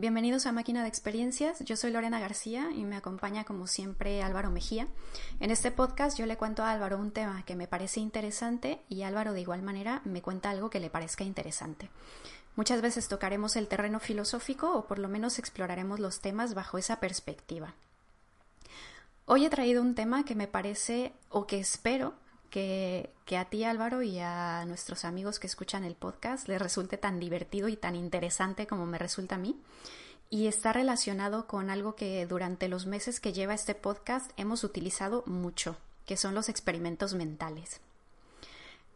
Bienvenidos a Máquina de Experiencias. Yo soy Lorena García y me acompaña como siempre Álvaro Mejía. En este podcast yo le cuento a Álvaro un tema que me parece interesante y Álvaro de igual manera me cuenta algo que le parezca interesante. Muchas veces tocaremos el terreno filosófico o por lo menos exploraremos los temas bajo esa perspectiva. Hoy he traído un tema que me parece o que espero que, a ti Álvaro y a nuestros amigos que escuchan el podcast les resulte tan divertido y tan interesante como me resulta a mí. Y está relacionado con algo que durante los meses que lleva este podcast hemos utilizado mucho, que son los experimentos mentales.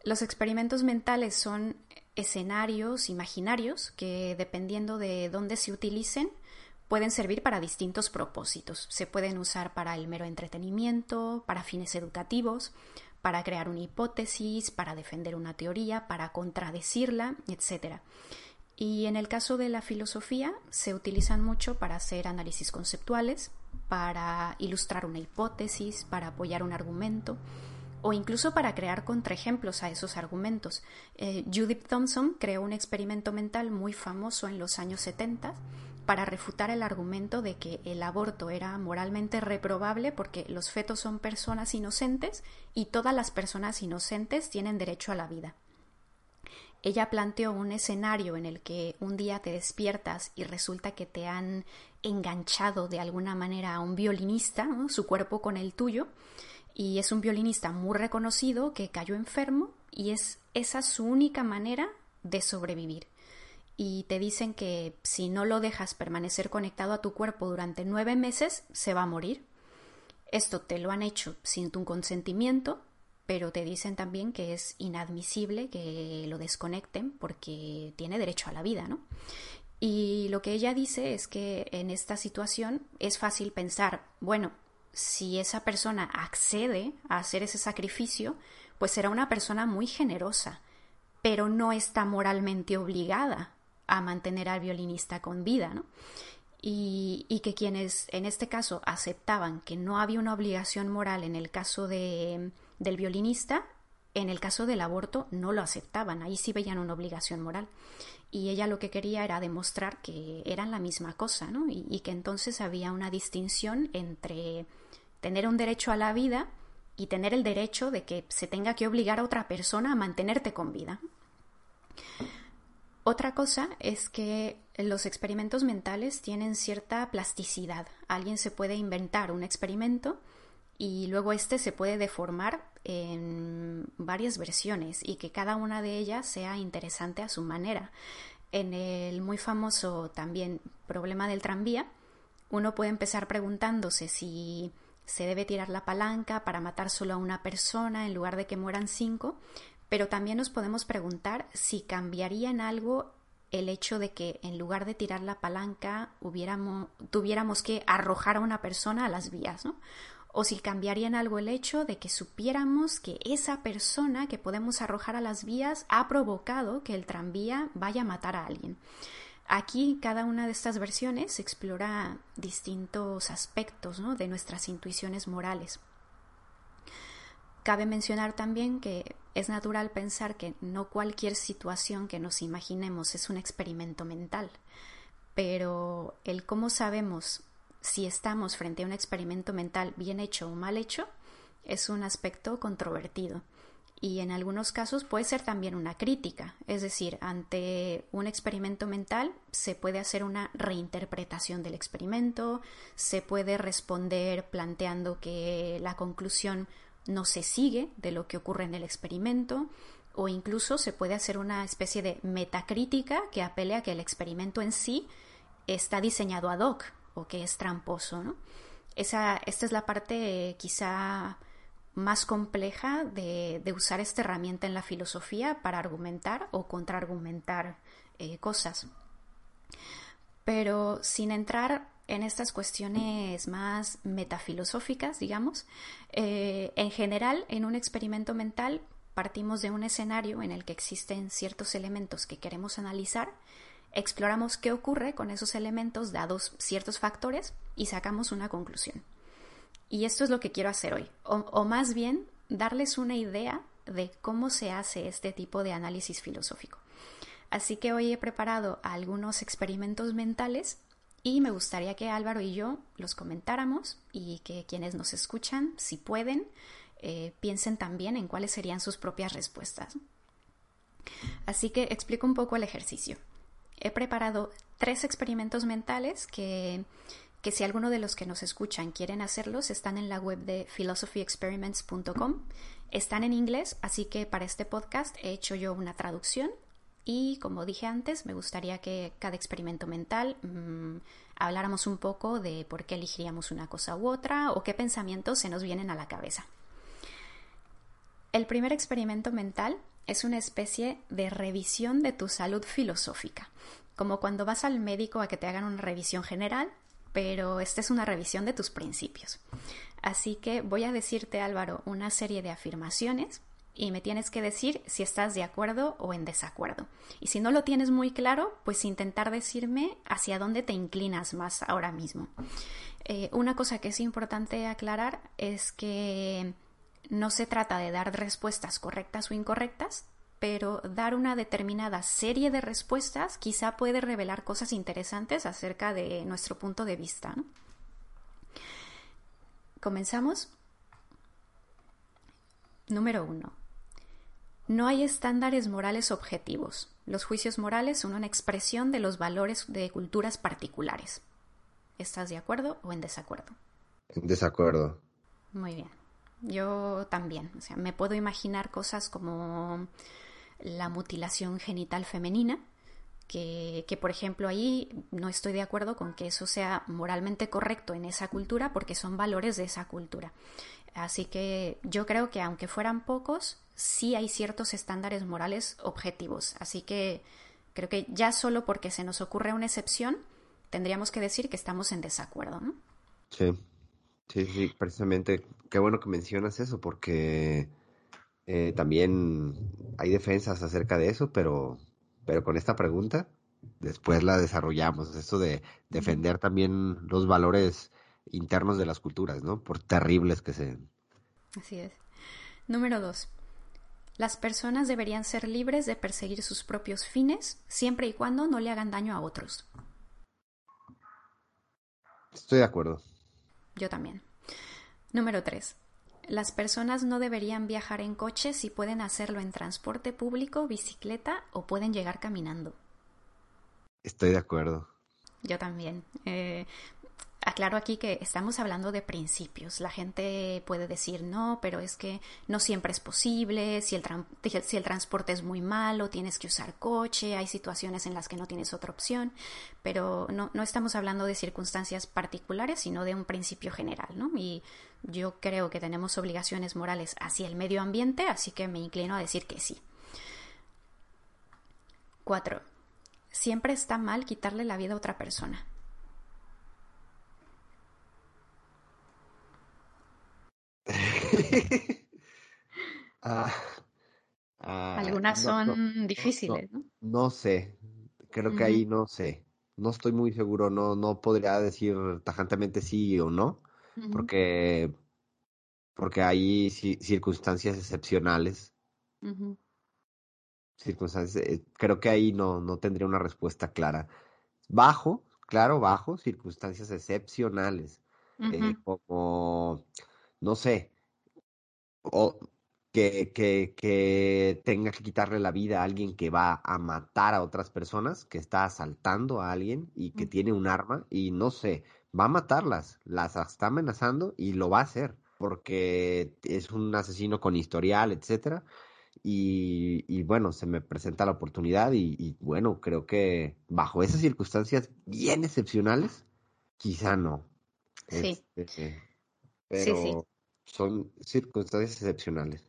Los experimentos mentales son escenarios imaginarios que dependiendo de dónde se utilicen, pueden servir para distintos propósitos. Se pueden usar para el mero entretenimiento, para fines educativos, para crear una hipótesis, para defender una teoría, para contradecirla, etc. Y en el caso de la filosofía se utilizan mucho para hacer análisis conceptuales, para ilustrar una hipótesis, para apoyar un argumento o incluso para crear contraejemplos a esos argumentos. Eh, Judith Thompson creó un experimento mental muy famoso en los años 70 para refutar el argumento de que el aborto era moralmente reprobable porque los fetos son personas inocentes y todas las personas inocentes tienen derecho a la vida. Ella planteó un escenario en el que un día te despiertas y resulta que te han enganchado de alguna manera a un violinista, su cuerpo con el tuyo, y es un violinista muy reconocido que cayó enfermo y es esa su única manera de sobrevivir y te dicen que si no lo dejas permanecer conectado a tu cuerpo durante nueve meses, se va a morir. Esto te lo han hecho sin tu consentimiento, pero te dicen también que es inadmisible que lo desconecten porque tiene derecho a la vida, ¿no? Y lo que ella dice es que en esta situación es fácil pensar, bueno, si esa persona accede a hacer ese sacrificio, pues será una persona muy generosa, pero no está moralmente obligada a mantener al violinista con vida, ¿no? Y, que quienes en este caso aceptaban que no había una obligación moral en el caso de, del violinista, en el caso del aborto no lo aceptaban, ahí sí veían una obligación moral. Y ella lo que quería era demostrar que eran la misma cosa, ¿no? Y, y que entonces había una distinción entre tener un derecho a la vida y tener el derecho de que se tenga que obligar a otra persona a mantenerte con vida. Otra cosa es que los experimentos mentales tienen cierta plasticidad. Alguien se puede inventar un experimento y luego este se puede deformar en varias versiones y que cada una de ellas sea interesante a su manera. En el muy famoso también problema del tranvía, uno puede empezar preguntándose si se debe tirar la palanca para matar solo a una persona en lugar de que mueran cinco, pero también nos podemos preguntar si cambiaría en algo el hecho de que en lugar de tirar la palanca tuviéramos que arrojar a una persona a las vías, ¿no? O si cambiaría en algo el hecho de que supiéramos que esa persona que podemos arrojar a las vías ha provocado que el tranvía vaya a matar a alguien. Aquí cada una de estas versiones explora distintos aspectos de nuestras intuiciones morales. Cabe mencionar también que es natural pensar que no cualquier situación que nos imaginemos es un experimento mental, pero el cómo sabemos si estamos frente a un experimento mental bien hecho o mal hecho es un aspecto controvertido y en algunos casos puede ser también una crítica, es decir, ante un experimento mental se puede hacer una reinterpretación del experimento, se puede responder planteando que la conclusión no se sigue de lo que ocurre en el experimento o incluso se puede hacer una especie de metacrítica que apele a que el experimento en sí está diseñado ad hoc o que es tramposo. ¿no? Esa, esta es la parte quizá más compleja de, de, usar esta herramienta en la filosofía para argumentar o contraargumentar eh, cosas. Pero sin entrar en estas cuestiones más metafilosóficas, digamos, eh, en general, en un experimento mental partimos de un escenario en el que existen ciertos elementos que queremos analizar, exploramos qué ocurre con esos elementos dados ciertos factores y sacamos una conclusión. Y esto es lo que quiero hacer hoy, o, o más bien darles una idea de cómo se hace este tipo de análisis filosófico. Así que hoy he preparado algunos experimentos mentales y me gustaría que Álvaro y yo los comentáramos y que quienes nos escuchan, si pueden, eh, piensen también en cuáles serían sus propias respuestas. Así que explico un poco el ejercicio. He preparado tres experimentos mentales que, que si alguno de los que nos escuchan quieren hacerlos, están en la web de philosophyexperiments.com. Están en inglés, así que para este podcast he hecho yo una traducción y como dije antes, me gustaría que cada experimento mental mmm, habláramos un poco de por qué elegiríamos una cosa u otra o qué pensamientos se nos vienen a la cabeza. El primer experimento mental es una especie de revisión de tu salud filosófica, como cuando vas al médico a que te hagan una revisión general, pero esta es una revisión de tus principios. Así que voy a decirte, Álvaro, una serie de afirmaciones y me tienes que decir si estás de acuerdo o en desacuerdo. Y si no lo tienes muy claro, pues intentar decirme hacia dónde te inclinas más ahora mismo. Eh, una cosa que es importante aclarar es que no se trata de dar respuestas correctas o incorrectas, pero dar una determinada serie de respuestas quizá puede revelar cosas interesantes acerca de nuestro punto de vista. ¿Comenzamos? Número uno. No hay estándares morales objetivos. Los juicios morales son una expresión de los valores de culturas particulares. ¿Estás de acuerdo o en desacuerdo? En desacuerdo. Muy bien. Yo también. O sea, me puedo imaginar cosas como la mutilación genital femenina, que, que, por ejemplo ahí no estoy de acuerdo con que eso sea moralmente correcto en esa cultura porque son valores de esa cultura. Así que yo creo que aunque fueran pocos, sí hay ciertos estándares morales objetivos. Así que creo que ya solo porque se nos ocurre una excepción, tendríamos que decir que estamos en desacuerdo, ¿no? Sí, sí, sí, precisamente. Qué bueno que mencionas eso, porque eh, también hay defensas acerca de eso, pero, pero con esta pregunta después la desarrollamos. Eso de defender también los valores internos de las culturas, ¿no? Por terribles que sean. Así es. Número dos. Las personas deberían ser libres de perseguir sus propios fines siempre y cuando no le hagan daño a otros. Estoy de acuerdo. Yo también. Número 3. Las personas no deberían viajar en coche si pueden hacerlo en transporte público, bicicleta o pueden llegar caminando. Estoy de acuerdo. Yo también. Eh, Aclaro aquí que estamos hablando de principios. La gente puede decir no, pero es que no siempre es posible. Si el, transporte es muy malo, tienes que usar coche. Hay situaciones en las que no tienes otra opción. Pero no, estamos hablando de circunstancias particulares, sino de un principio general. ¿no? Y yo creo que tenemos obligaciones morales hacia el medio ambiente, así que me inclino a decir que sí. Cuatro. Siempre está mal quitarle la vida a otra persona. Ah, ah, Algunas son difíciles, ¿no? No, sé, creo que ahí no sé. No estoy muy seguro, no, no podría decir tajantemente sí o no, porque, porque hay circunstancias excepcionales. Circunstancias, eh, creo que ahí no, no tendría una respuesta clara. Bajo, claro, bajo circunstancias excepcionales, eh, como no sé, o que, que, que, tenga que quitarle la vida a alguien que va a matar a otras personas, que está asaltando a alguien y que tiene un arma y no sé, va a matarlas, las está amenazando y lo va a hacer porque es un asesino con historial, etcétera. Y, y, bueno, se me presenta la oportunidad y, bueno, creo que bajo esas circunstancias bien excepcionales, quizá no. Sí. Este, pero, sí, sí son circunstancias excepcionales.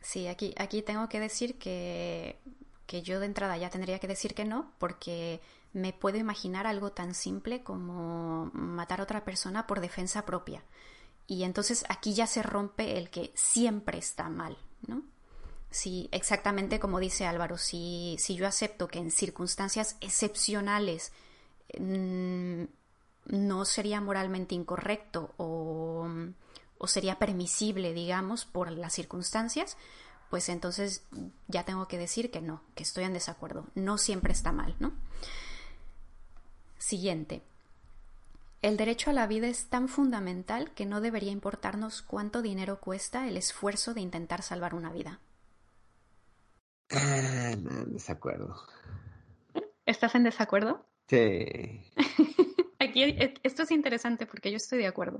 Sí, aquí, aquí tengo que decir que, que yo de entrada ya tendría que decir que no, porque me puedo imaginar algo tan simple como matar a otra persona por defensa propia. Y entonces aquí ya se rompe el que siempre está mal, ¿no? Sí, exactamente como dice Álvaro, si, si yo acepto que en circunstancias excepcionales mmm, no sería moralmente incorrecto o o sería permisible, digamos, por las circunstancias, pues entonces ya tengo que decir que no, que estoy en desacuerdo. No siempre está mal, ¿no? Siguiente. El derecho a la vida es tan fundamental que no debería importarnos cuánto dinero cuesta el esfuerzo de intentar salvar una vida. Ah, no, desacuerdo. ¿Estás en desacuerdo? Sí. Aquí e, esto es interesante porque yo estoy de acuerdo.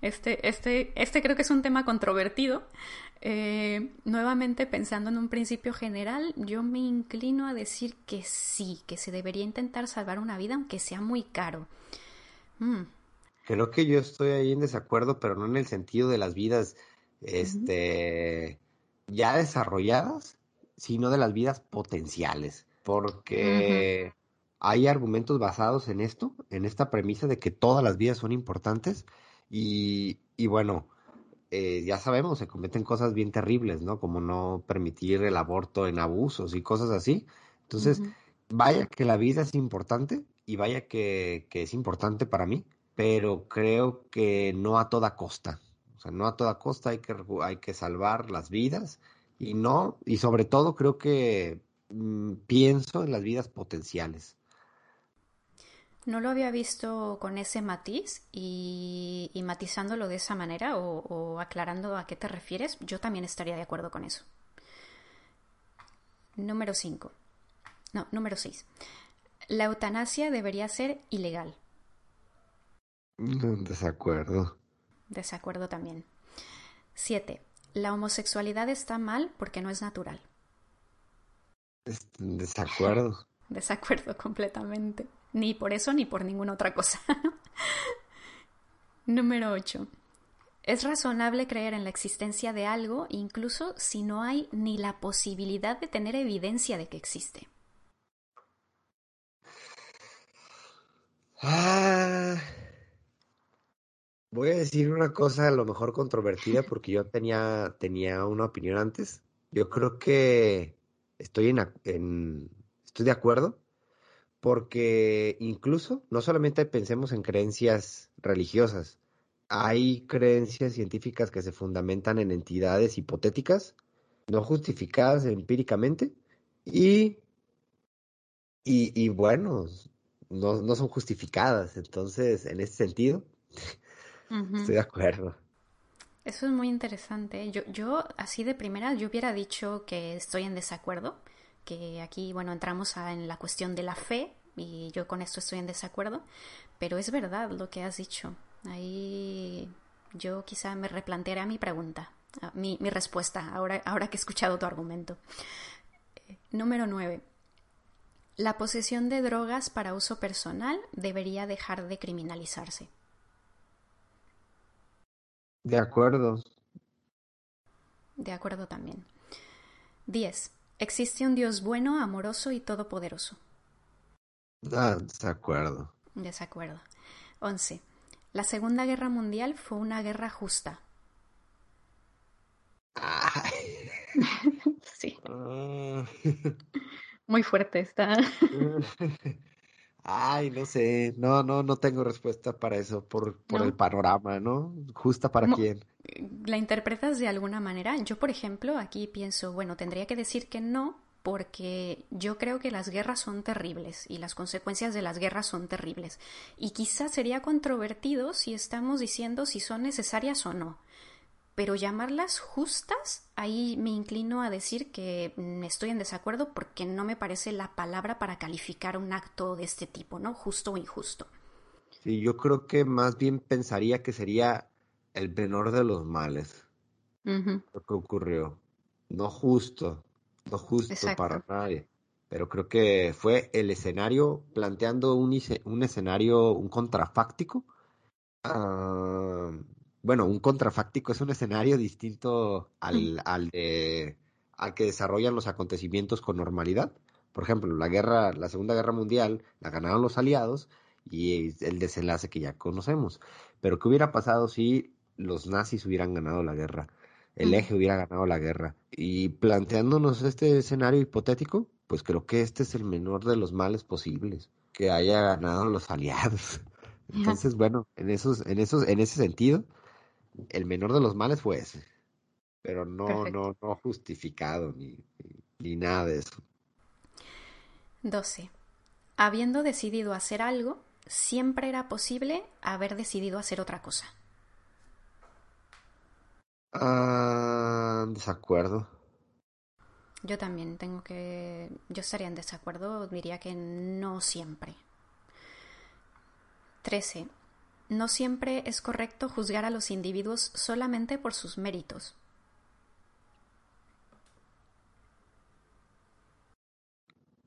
Este, este, este creo que es un tema controvertido. Eh, nuevamente pensando en un principio general, yo me inclino a decir que sí, que se debería intentar salvar una vida aunque sea muy caro. Mm. Creo que yo estoy ahí en desacuerdo, pero no en el sentido de las vidas este, ya desarrolladas, sino de las vidas potenciales. Porque hay argumentos basados en esto, en esta premisa de que todas las vidas son importantes. Y, y bueno, eh, ya sabemos, se cometen cosas bien terribles, ¿no? Como no permitir el aborto en abusos y cosas así. Entonces, vaya que la vida es importante y vaya que, que, es importante para mí, pero creo que no a toda costa. O sea, no a toda costa hay que, hay que salvar las vidas y no, y sobre todo creo que mm, pienso en las vidas potenciales. No lo había visto con ese matiz y, matizándolo de esa manera o, aclarando a qué te refieres, yo también estaría de acuerdo con eso. Número 5. No, número 6. La eutanasia debería ser ilegal. Desacuerdo. Desacuerdo también. 7. La homosexualidad está mal porque no es natural. Desacuerdo. Desacuerdo completamente. Ni por eso ni por ninguna otra cosa. Número 8. Es razonable creer en la existencia de algo incluso si no hay ni la posibilidad de tener evidencia de que existe. Ah, voy a decir una cosa a lo mejor controvertida porque yo tenía, tenía una opinión antes. Yo creo que estoy en estoy de acuerdo porque incluso no solamente pensemos en creencias religiosas, hay creencias científicas que se fundamentan en entidades hipotéticas, no justificadas empíricamente, y, y, bueno, no, son justificadas. Entonces, en ese sentido, estoy de acuerdo. Eso es muy interesante. Yo, yo, así de primera, yo hubiera dicho que estoy en desacuerdo que aquí, bueno, entramos en la cuestión de la fe y yo con esto estoy en desacuerdo, pero es verdad lo que has dicho. Ahí yo quizá me replantearé mi pregunta, mi, mi respuesta, ahora, ahora que he escuchado tu argumento. número 9. La posesión de drogas para uso personal debería dejar de criminalizarse. De acuerdo. De acuerdo también. 10. Existe un Dios bueno, amoroso y todopoderoso. Ah, desacuerdo. Desacuerdo. 11. La Segunda Guerra Mundial fue una guerra justa. sí. Ah. Muy fuerte está. Ay, no sé, no, no, no tengo respuesta para eso, por, por el panorama, ¿no? Justa para quién. ¿La interpretas de alguna manera? Yo, por ejemplo, aquí pienso, bueno, tendría que decir que no, porque yo creo que las guerras son terribles y las consecuencias de las guerras son terribles. Y quizás sería controvertido si estamos diciendo si son necesarias o no. Pero llamarlas justas, ahí me inclino a decir que mm, estoy en desacuerdo porque no me parece la palabra para calificar un acto de este tipo, ¿no? Justo o injusto. Sí, yo creo que más bien pensaría que sería el menor de los males. Lo que ocurrió. No justo, no justo para nadie. Pero creo que fue el escenario, planteando un, un escenario, un contrafáctico, ah, bueno, un contrafáctico es un escenario distinto al, al, de, al que desarrollan los acontecimientos con normalidad. Por ejemplo, la guerra, la Segunda Guerra Mundial la ganaron los aliados y el desenlace que ya conocemos. Pero ¿qué hubiera pasado si los nazis hubieran ganado la guerra? El eje hubiera ganado la guerra. Y planteándonos este escenario hipotético, pues creo que este es el menor de los males posibles, que haya ganado los aliados. Entonces, bueno, en esos, en esos, en ese sentido, el menor de los males fue ese, pero no, no, no justificado ni, ni, nada de eso. 12. Habiendo decidido hacer algo, siempre era posible haber decidido hacer otra cosa. Ah, desacuerdo. Yo también tengo que... Yo estaría en desacuerdo, diría que no siempre. 13. No siempre es correcto juzgar a los individuos solamente por sus méritos.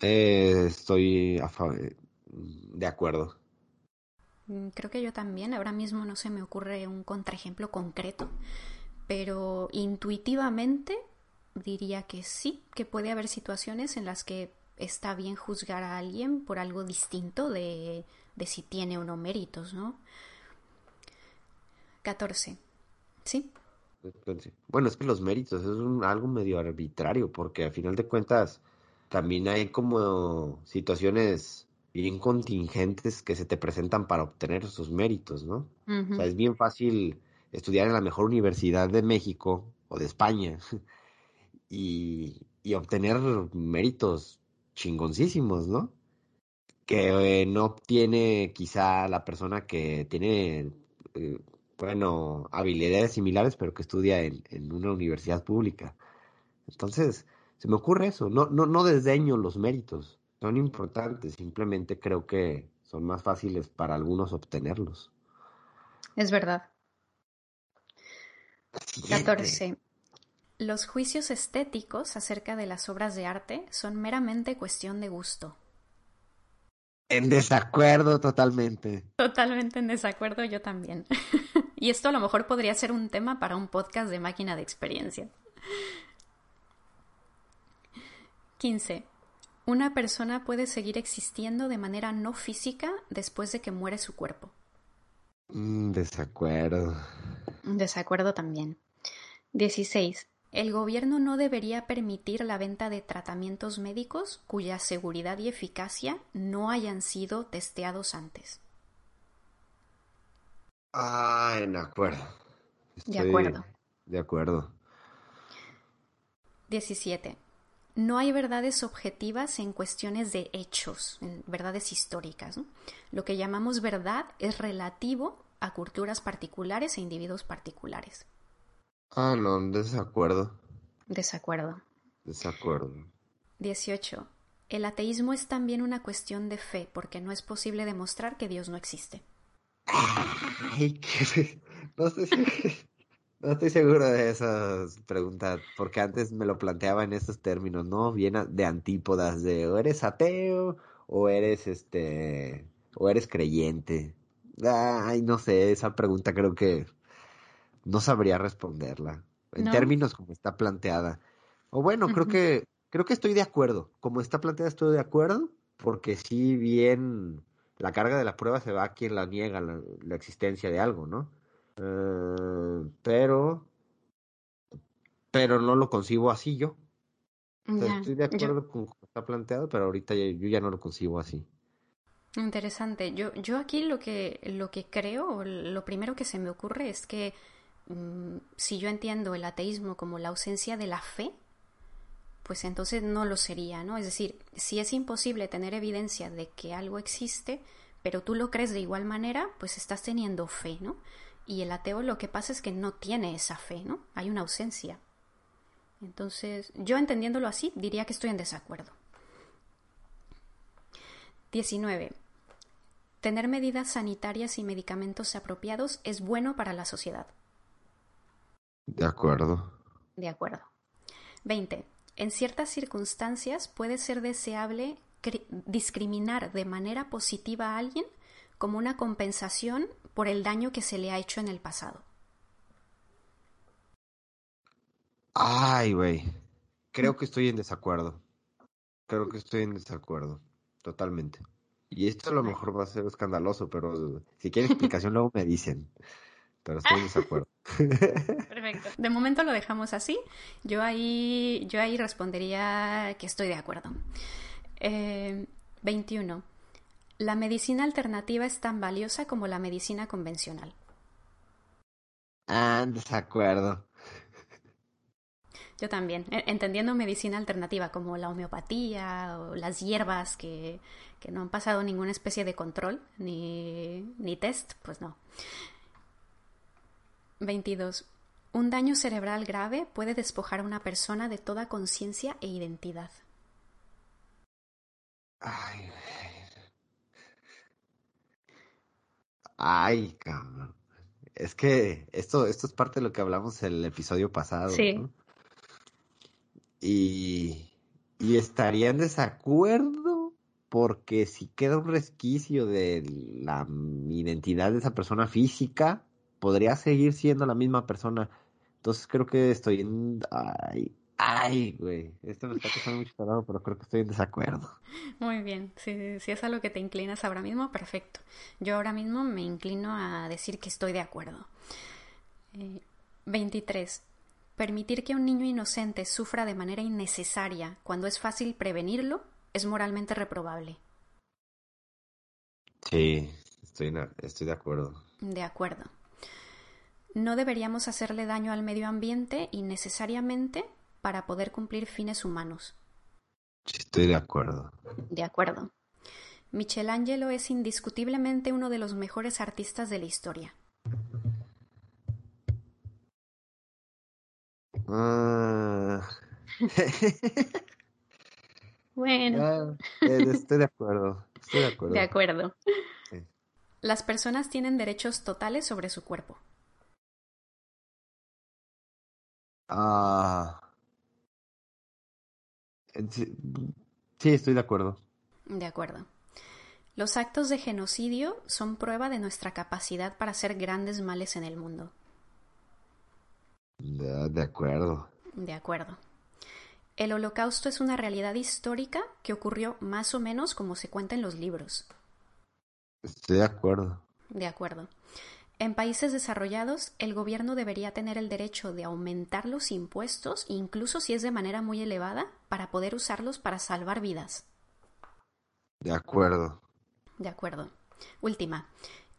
Eh, estoy de acuerdo. Mm, creo que yo también. Ahora mismo no se me ocurre un contraejemplo concreto, pero intuitivamente diría que sí, que puede haber situaciones en las que está bien juzgar a alguien por algo distinto de, de si tiene o no méritos, ¿no? 14. ¿Sí? Bueno, es que los méritos es algo medio arbitrario, porque a final de cuentas también hay como situaciones bien contingentes que se te presentan para obtener esos méritos, ¿no? O sea, es bien fácil estudiar en la mejor universidad de México o de España y, obtener méritos chingoncísimos, ¿no? Que eh, no obtiene quizá la persona que tiene, eh, bueno, habilidades similares, pero que estudia en, en una universidad pública. Entonces, se me ocurre eso. No, no, no desdeño los méritos. Son importantes. Simplemente creo que son más fáciles para algunos obtenerlos. Es verdad. 14. Los juicios estéticos acerca de las obras de arte son meramente cuestión de gusto. En desacuerdo totalmente. Totalmente en desacuerdo yo también. y esto a lo mejor podría ser un tema para un podcast de máquina de experiencia. 15. Una persona puede seguir existiendo de manera no física después de que muere su cuerpo. Mm, desacuerdo. Desacuerdo también. 16. El gobierno no debería permitir la venta de tratamientos médicos cuya seguridad y eficacia no hayan sido testeados antes. Ah, en acuerdo. de acuerdo. De acuerdo. 17 no hay verdades objetivas en cuestiones de hechos, en verdades históricas. Lo que llamamos verdad es relativo a culturas particulares e individuos particulares. Ah, no, desacuerdo. Desacuerdo. Desacuerdo. 18. El ateísmo es también una cuestión de fe, porque no es posible demostrar que Dios no existe. Ay, no sé si... No estoy seguro de esa pregunta, porque antes me lo planteaba en estos términos, ¿no? Bien de antípodas de o eres ateo o eres este o eres creyente. Ay, no sé, esa pregunta creo que no sabría responderla en términos como está planteada. O bueno, creo que creo que estoy de acuerdo. Como está planteada estoy de acuerdo, porque si bien la carga de la prueba se va a quien la niega la existencia de algo, ¿no? Eh, pero, pero no lo concibo así yo. estoy de acuerdo con cómo está planteado, pero ahorita yo ya no lo concibo así. Interesante. Yo, yo aquí lo que, lo que creo, lo primero que se me ocurre es que mm, si yo entiendo el ateísmo como la ausencia de la fe, pues entonces no lo sería, ¿no? Es decir, si es imposible tener evidencia de que algo existe, pero tú lo crees de igual manera, pues estás teniendo fe, ¿no? Y el ateo lo que pasa es que no tiene esa fe, ¿no? Hay una ausencia. Entonces, yo entendiéndolo así, diría que estoy en desacuerdo. 19. Tener medidas sanitarias y medicamentos apropiados es bueno para la sociedad. De acuerdo. De acuerdo. 20. En ciertas circunstancias puede ser deseable discriminar de manera positiva a alguien como una compensación por el daño que se le ha hecho en el pasado. Ay, güey. Creo que estoy en desacuerdo. Creo que estoy en desacuerdo. Totalmente. Y esto a lo mejor va a ser escandaloso, pero si quieren explicación luego me dicen. Pero estoy en desacuerdo. Perfecto. De momento lo dejamos así. Yo ahí, yo ahí respondería que estoy de acuerdo. Eh, 21. La medicina alternativa es tan valiosa como la medicina convencional. Ah, desacuerdo. Yo también, e, entendiendo medicina alternativa como la homeopatía o las hierbas que, que no han pasado ninguna especie de control ni, ni test, pues no. 22. Un daño cerebral grave puede despojar a una persona de toda conciencia e identidad. Ay, Ay, cabrón. Es que esto, esto es parte de lo que hablamos en el episodio pasado. Sí. Y, y estaría en desacuerdo porque si queda un resquicio de la identidad de esa persona física, podría seguir siendo la misma persona. Entonces creo que estoy en... Ay, ay, güey. Esto me está costando mucho trabajo, pero creo que estoy en desacuerdo. Muy bien. Si, si es a lo que te inclinas ahora mismo, perfecto. Yo ahora mismo me inclino a decir que estoy de acuerdo. 23. Eh, Permitir que un niño inocente sufra de manera innecesaria cuando es fácil prevenirlo es moralmente reprobable. Sí, estoy, estoy de acuerdo. De acuerdo. No deberíamos hacerle daño al medio ambiente innecesariamente para poder cumplir fines humanos. Estoy de acuerdo. De acuerdo. Michelangelo es indiscutiblemente uno de los mejores artistas de la historia. Ah. bueno. Ah, eh, estoy de acuerdo. Estoy de acuerdo. De acuerdo. Las personas tienen derechos totales sobre su cuerpo. Ah. Sí, estoy de acuerdo. De acuerdo. Los actos de genocidio son prueba de nuestra capacidad para hacer grandes males en el mundo. De, acuerdo. De acuerdo. El holocausto es una realidad histórica que ocurrió más o menos como se cuenta en los libros. Estoy de acuerdo. De acuerdo. En países desarrollados, el gobierno debería tener el derecho de aumentar los impuestos, incluso si es de manera muy elevada, para poder usarlos para salvar vidas. De acuerdo. De acuerdo. Última.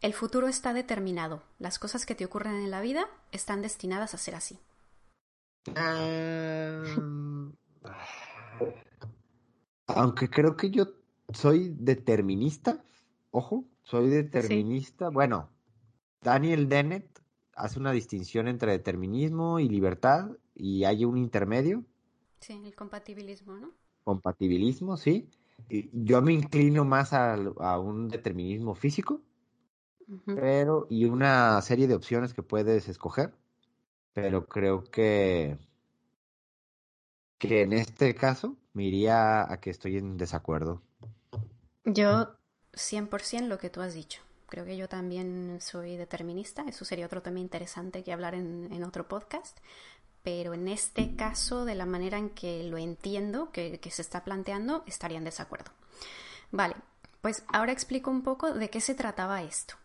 El futuro está determinado. Las cosas que te ocurren en la vida están destinadas a ser así. Aunque creo que yo soy determinista, ojo, soy determinista. Bueno, Daniel Dennett hace una distinción entre determinismo y libertad y hay un intermedio. Sí, el compatibilismo, ¿no? Compatibilismo, sí. Yo me inclino más a, a un determinismo físico pero y una serie de opciones que puedes escoger, pero creo que que en este caso me iría a que estoy en desacuerdo. Yo 100% lo que tú has dicho. Creo que yo también soy determinista. Eso sería otro tema interesante que hablar en, otro podcast. Pero en este caso, de la manera en que lo entiendo, que, que se está planteando, estaría en desacuerdo. Vale, pues ahora explico un poco de qué se trataba esto.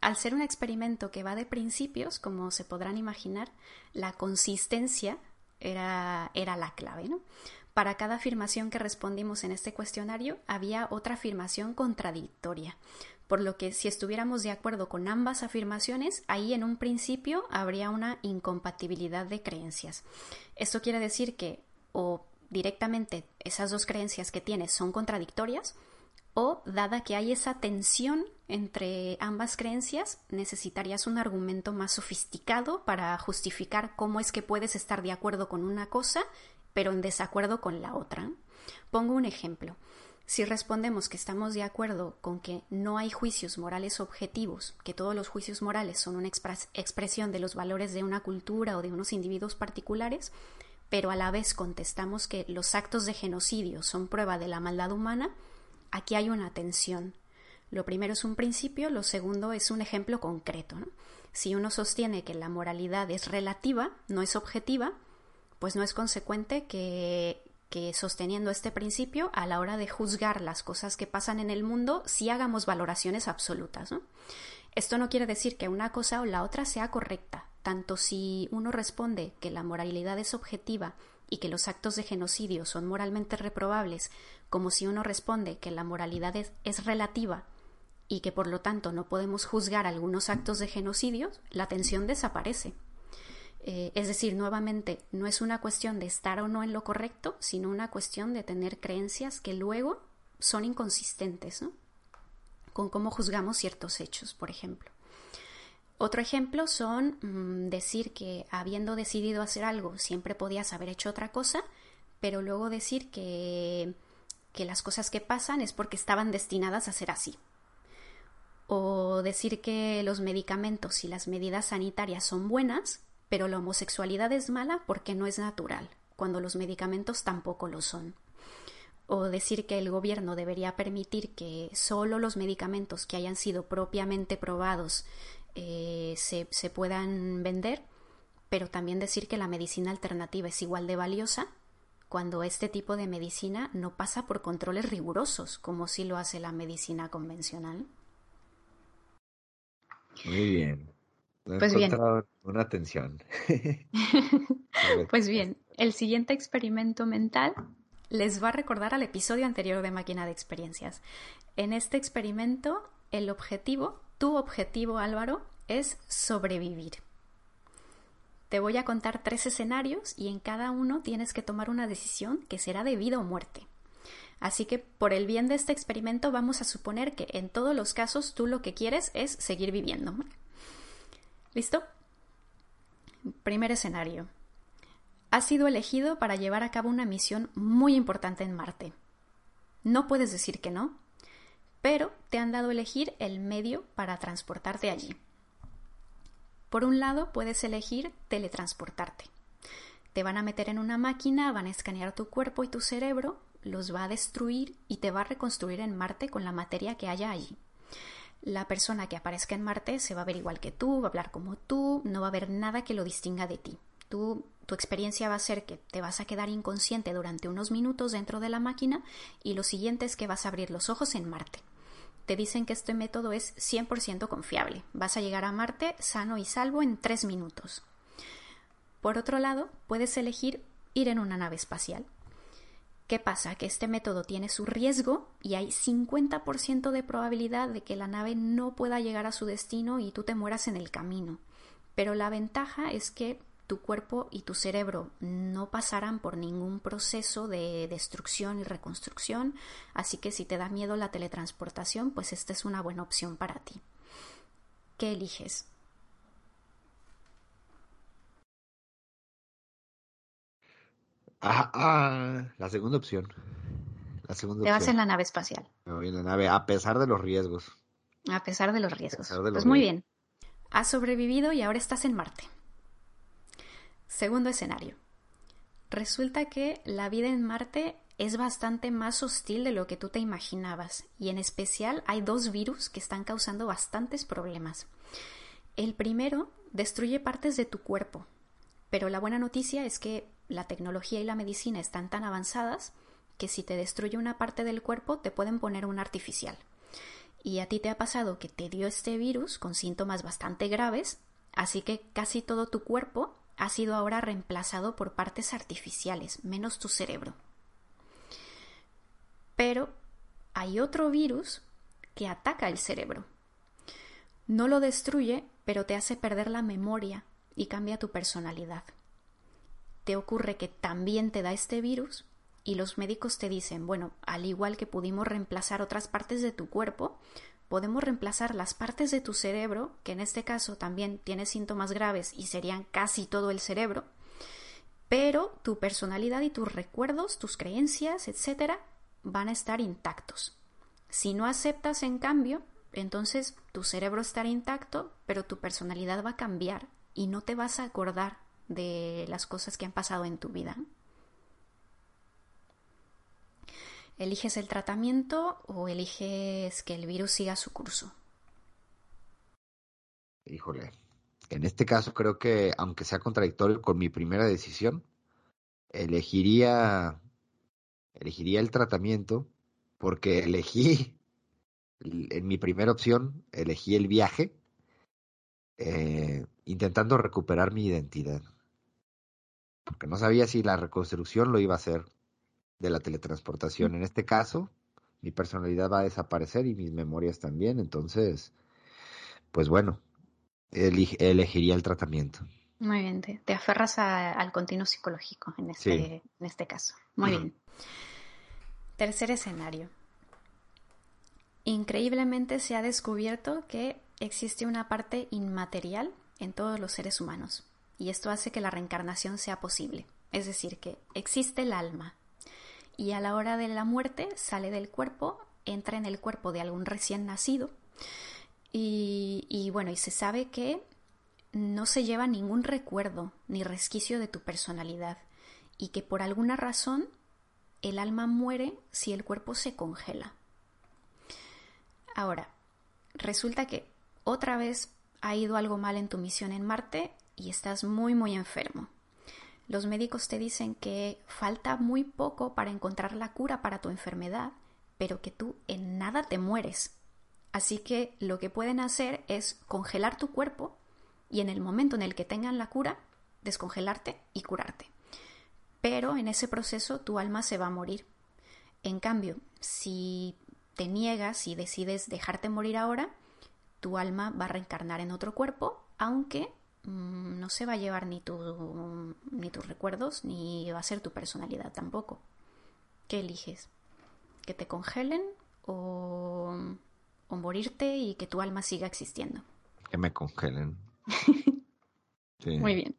Al ser un experimento que va de principios, como se podrán imaginar, la consistencia era, era la clave, ¿no? Para cada afirmación que respondimos en este cuestionario había otra afirmación contradictoria, por lo que si estuviéramos de acuerdo con ambas afirmaciones, ahí en un principio habría una incompatibilidad de creencias. Esto quiere decir que o directamente esas dos creencias que tienes son contradictorias, o dada que hay esa tensión entre ambas creencias, necesitarías un argumento más sofisticado para justificar cómo es que puedes estar de acuerdo con una cosa, pero en desacuerdo con la otra. Pongo un ejemplo. Si respondemos que estamos de acuerdo con que no hay juicios morales objetivos, que todos los juicios morales son una expresión de los valores de una cultura o de unos individuos particulares, pero a la vez contestamos que los actos de genocidio son prueba de la maldad humana, aquí hay una tensión. Lo primero es un principio, lo segundo es un ejemplo concreto. Si uno sostiene que la moralidad es relativa, no es objetiva, pues no es consecuente que, que sosteniendo este principio, a la hora de juzgar las cosas que pasan en el mundo, sí hagamos valoraciones absolutas. Esto no quiere decir que una cosa o la otra sea correcta, tanto si uno responde que la moralidad es objetiva y que los actos de genocidio son moralmente reprobables, como si uno responde que la moralidad es, relativa y que por lo tanto no podemos juzgar algunos actos de genocidio, la tensión desaparece. Eh, es decir, nuevamente, no es una cuestión de estar o no en lo correcto, sino una cuestión de tener creencias que luego son inconsistentes, ¿no? Con cómo juzgamos ciertos hechos, por ejemplo. Otro ejemplo son mm, decir que habiendo decidido hacer algo siempre podías haber hecho otra cosa, pero luego decir que, que las cosas que pasan es porque estaban destinadas a ser así. O decir que los medicamentos y las medidas sanitarias son buenas, pero la homosexualidad es mala porque no es natural, cuando los medicamentos tampoco lo son. O decir que el gobierno debería permitir que solo los medicamentos que hayan sido propiamente probados eh, se, se puedan vender, pero también decir que la medicina alternativa es igual de valiosa cuando este tipo de medicina no pasa por controles rigurosos, como sí lo hace la medicina convencional. Muy bien pues bien. Una atención. pues bien, el siguiente experimento mental les va a recordar al episodio anterior de Máquina de Experiencias. En este experimento, el objetivo, tu objetivo Álvaro, es sobrevivir. Te voy a contar tres escenarios y en cada uno tienes que tomar una decisión que será de vida o muerte. Así que por el bien de este experimento vamos a suponer que en todos los casos tú lo que quieres es seguir viviendo. ¿Listo? Primer escenario. Has sido elegido para llevar a cabo una misión muy importante en Marte. No puedes decir que no, pero te han dado elegir el medio para transportarte allí. Por un lado, puedes elegir teletransportarte. Te van a meter en una máquina, van a escanear tu cuerpo y tu cerebro, los va a destruir y te va a reconstruir en Marte con la materia que haya allí la persona que aparezca en Marte se va a ver igual que tú, va a hablar como tú, no va a haber nada que lo distinga de ti. Tú, tu experiencia va a ser que te vas a quedar inconsciente durante unos minutos dentro de la máquina y lo siguiente es que vas a abrir los ojos en Marte. Te dicen que este método es 100% confiable. Vas a llegar a Marte sano y salvo en tres minutos. Por otro lado, puedes elegir ir en una nave espacial. ¿Qué pasa? Que este método tiene su riesgo y hay 50% de probabilidad de que la nave no pueda llegar a su destino y tú te mueras en el camino. Pero la ventaja es que tu cuerpo y tu cerebro no pasarán por ningún proceso de destrucción y reconstrucción, así que si te da miedo la teletransportación, pues esta es una buena opción para ti. ¿Qué eliges? Ah, ah, la segunda opción. La segunda Te vas en la nave espacial. Me voy en la nave, a pesar de los riesgos. A pesar de los riesgos. pues muy bien. Has sobrevivido y ahora estás en Marte. Segundo escenario. Resulta que la vida en Marte es bastante más hostil de lo que tú te imaginabas y en especial hay dos virus que están causando bastantes problemas. El primero destruye partes de tu cuerpo, pero la buena noticia es que la tecnología y la medicina están tan avanzadas que si te destruye una parte del cuerpo te pueden poner un artificial. Y a ti te ha pasado que te dio este virus con síntomas bastante graves, así que casi todo tu cuerpo ha sido ahora reemplazado por partes artificiales, menos tu cerebro. Pero hay otro virus que ataca el cerebro. No lo destruye, pero te hace perder la memoria y cambia tu personalidad te ocurre que también te da este virus y los médicos te dicen, bueno, al igual que pudimos reemplazar otras partes de tu cuerpo, podemos reemplazar las partes de tu cerebro, que en este caso también tiene síntomas graves y serían casi todo el cerebro, pero tu personalidad y tus recuerdos, tus creencias, etcétera, van a estar intactos. Si no aceptas, en cambio, entonces tu cerebro estará intacto, pero tu personalidad va a cambiar y no te vas a acordar de las cosas que han pasado en tu vida. ¿Eliges el tratamiento o eliges que el virus siga su curso? Híjole, en este caso creo que, aunque sea contradictorio con mi primera decisión, elegiría, elegiría el tratamiento porque elegí, en mi primera opción, elegí el viaje, eh, intentando recuperar mi identidad porque no sabía si la reconstrucción lo iba a hacer de la teletransportación. En este caso, mi personalidad va a desaparecer y mis memorias también, entonces, pues bueno, elegiría el tratamiento. Muy bien, te, aferras al continuo psicológico en este, en este caso. Muy bien. Tercer escenario. Increíblemente se ha descubierto que existe una parte inmaterial en todos los seres humanos y esto hace que la reencarnación sea posible. Es decir, que existe el alma y a la hora de la muerte sale del cuerpo, entra en el cuerpo de algún recién nacido y, bueno, y se sabe que no se lleva ningún recuerdo ni resquicio de tu personalidad y que por alguna razón el alma muere si el cuerpo se congela. Ahora, resulta que otra vez ha ido algo mal en tu misión en Marte y estás muy muy enfermo. Los médicos te dicen que falta muy poco para encontrar la cura para tu enfermedad, pero que tú en nada te mueres. Así que lo que pueden hacer es congelar tu cuerpo y en el momento en el que tengan la cura, descongelarte y curarte. Pero en ese proceso tu alma se va a morir. En cambio, si te niegas y decides dejarte morir ahora, tu alma va a reencarnar en otro cuerpo, aunque no se va a llevar ni, tu, ni tus recuerdos ni va a ser tu personalidad tampoco. ¿Qué eliges? ¿Que te congelen o, o morirte y que tu alma siga existiendo? Que me congelen. Muy bien.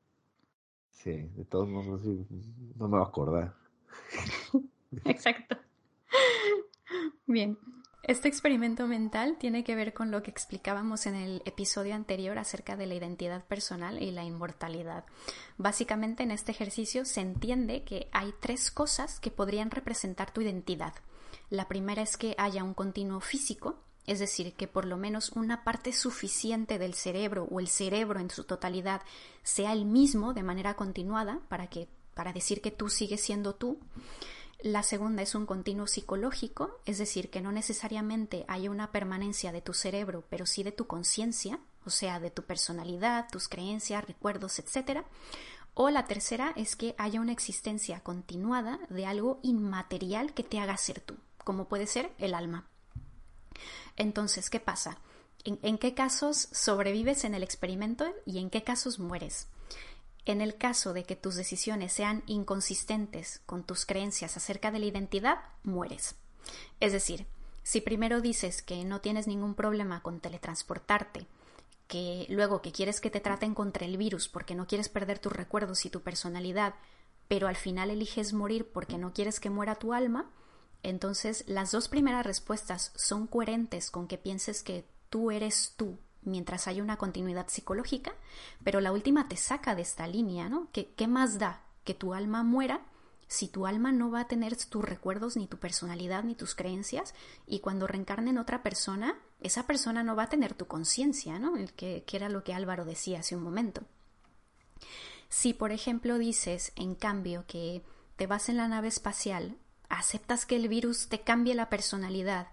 Sí, de todos modos no me va a acordar. Exacto. Bien. Este experimento mental tiene que ver con lo que explicábamos en el episodio anterior acerca de la identidad personal y la inmortalidad. Básicamente en este ejercicio se entiende que hay tres cosas que podrían representar tu identidad. La primera es que haya un continuo físico, es decir, que por lo menos una parte suficiente del cerebro o el cerebro en su totalidad sea el mismo de manera continuada para que para decir que tú sigues siendo tú. La segunda es un continuo psicológico, es decir, que no necesariamente haya una permanencia de tu cerebro, pero sí de tu conciencia, o sea, de tu personalidad, tus creencias, recuerdos, etc. O la tercera es que haya una existencia continuada de algo inmaterial que te haga ser tú, como puede ser el alma. Entonces, ¿qué pasa? ¿En, qué casos sobrevives en el experimento y en qué casos mueres? En el caso de que tus decisiones sean inconsistentes con tus creencias acerca de la identidad, mueres. Es decir, si primero dices que no tienes ningún problema con teletransportarte, que luego que quieres que te traten contra el virus porque no quieres perder tus recuerdos y tu personalidad, pero al final eliges morir porque no quieres que muera tu alma, entonces, las dos primeras respuestas son coherentes con que pienses que tú eres tú mientras hay una continuidad psicológica, pero la última te saca de esta línea, ¿no? ¿Qué, qué más da que tu alma muera si tu alma no va a tener tus recuerdos, ni tu personalidad, ni tus creencias, y cuando reencarne en otra persona, esa persona no va a tener tu conciencia, ¿no? El que, que era lo que Álvaro decía hace un momento. Si, por ejemplo, dices, en cambio, que te vas en la nave espacial aceptas que el virus te cambie la personalidad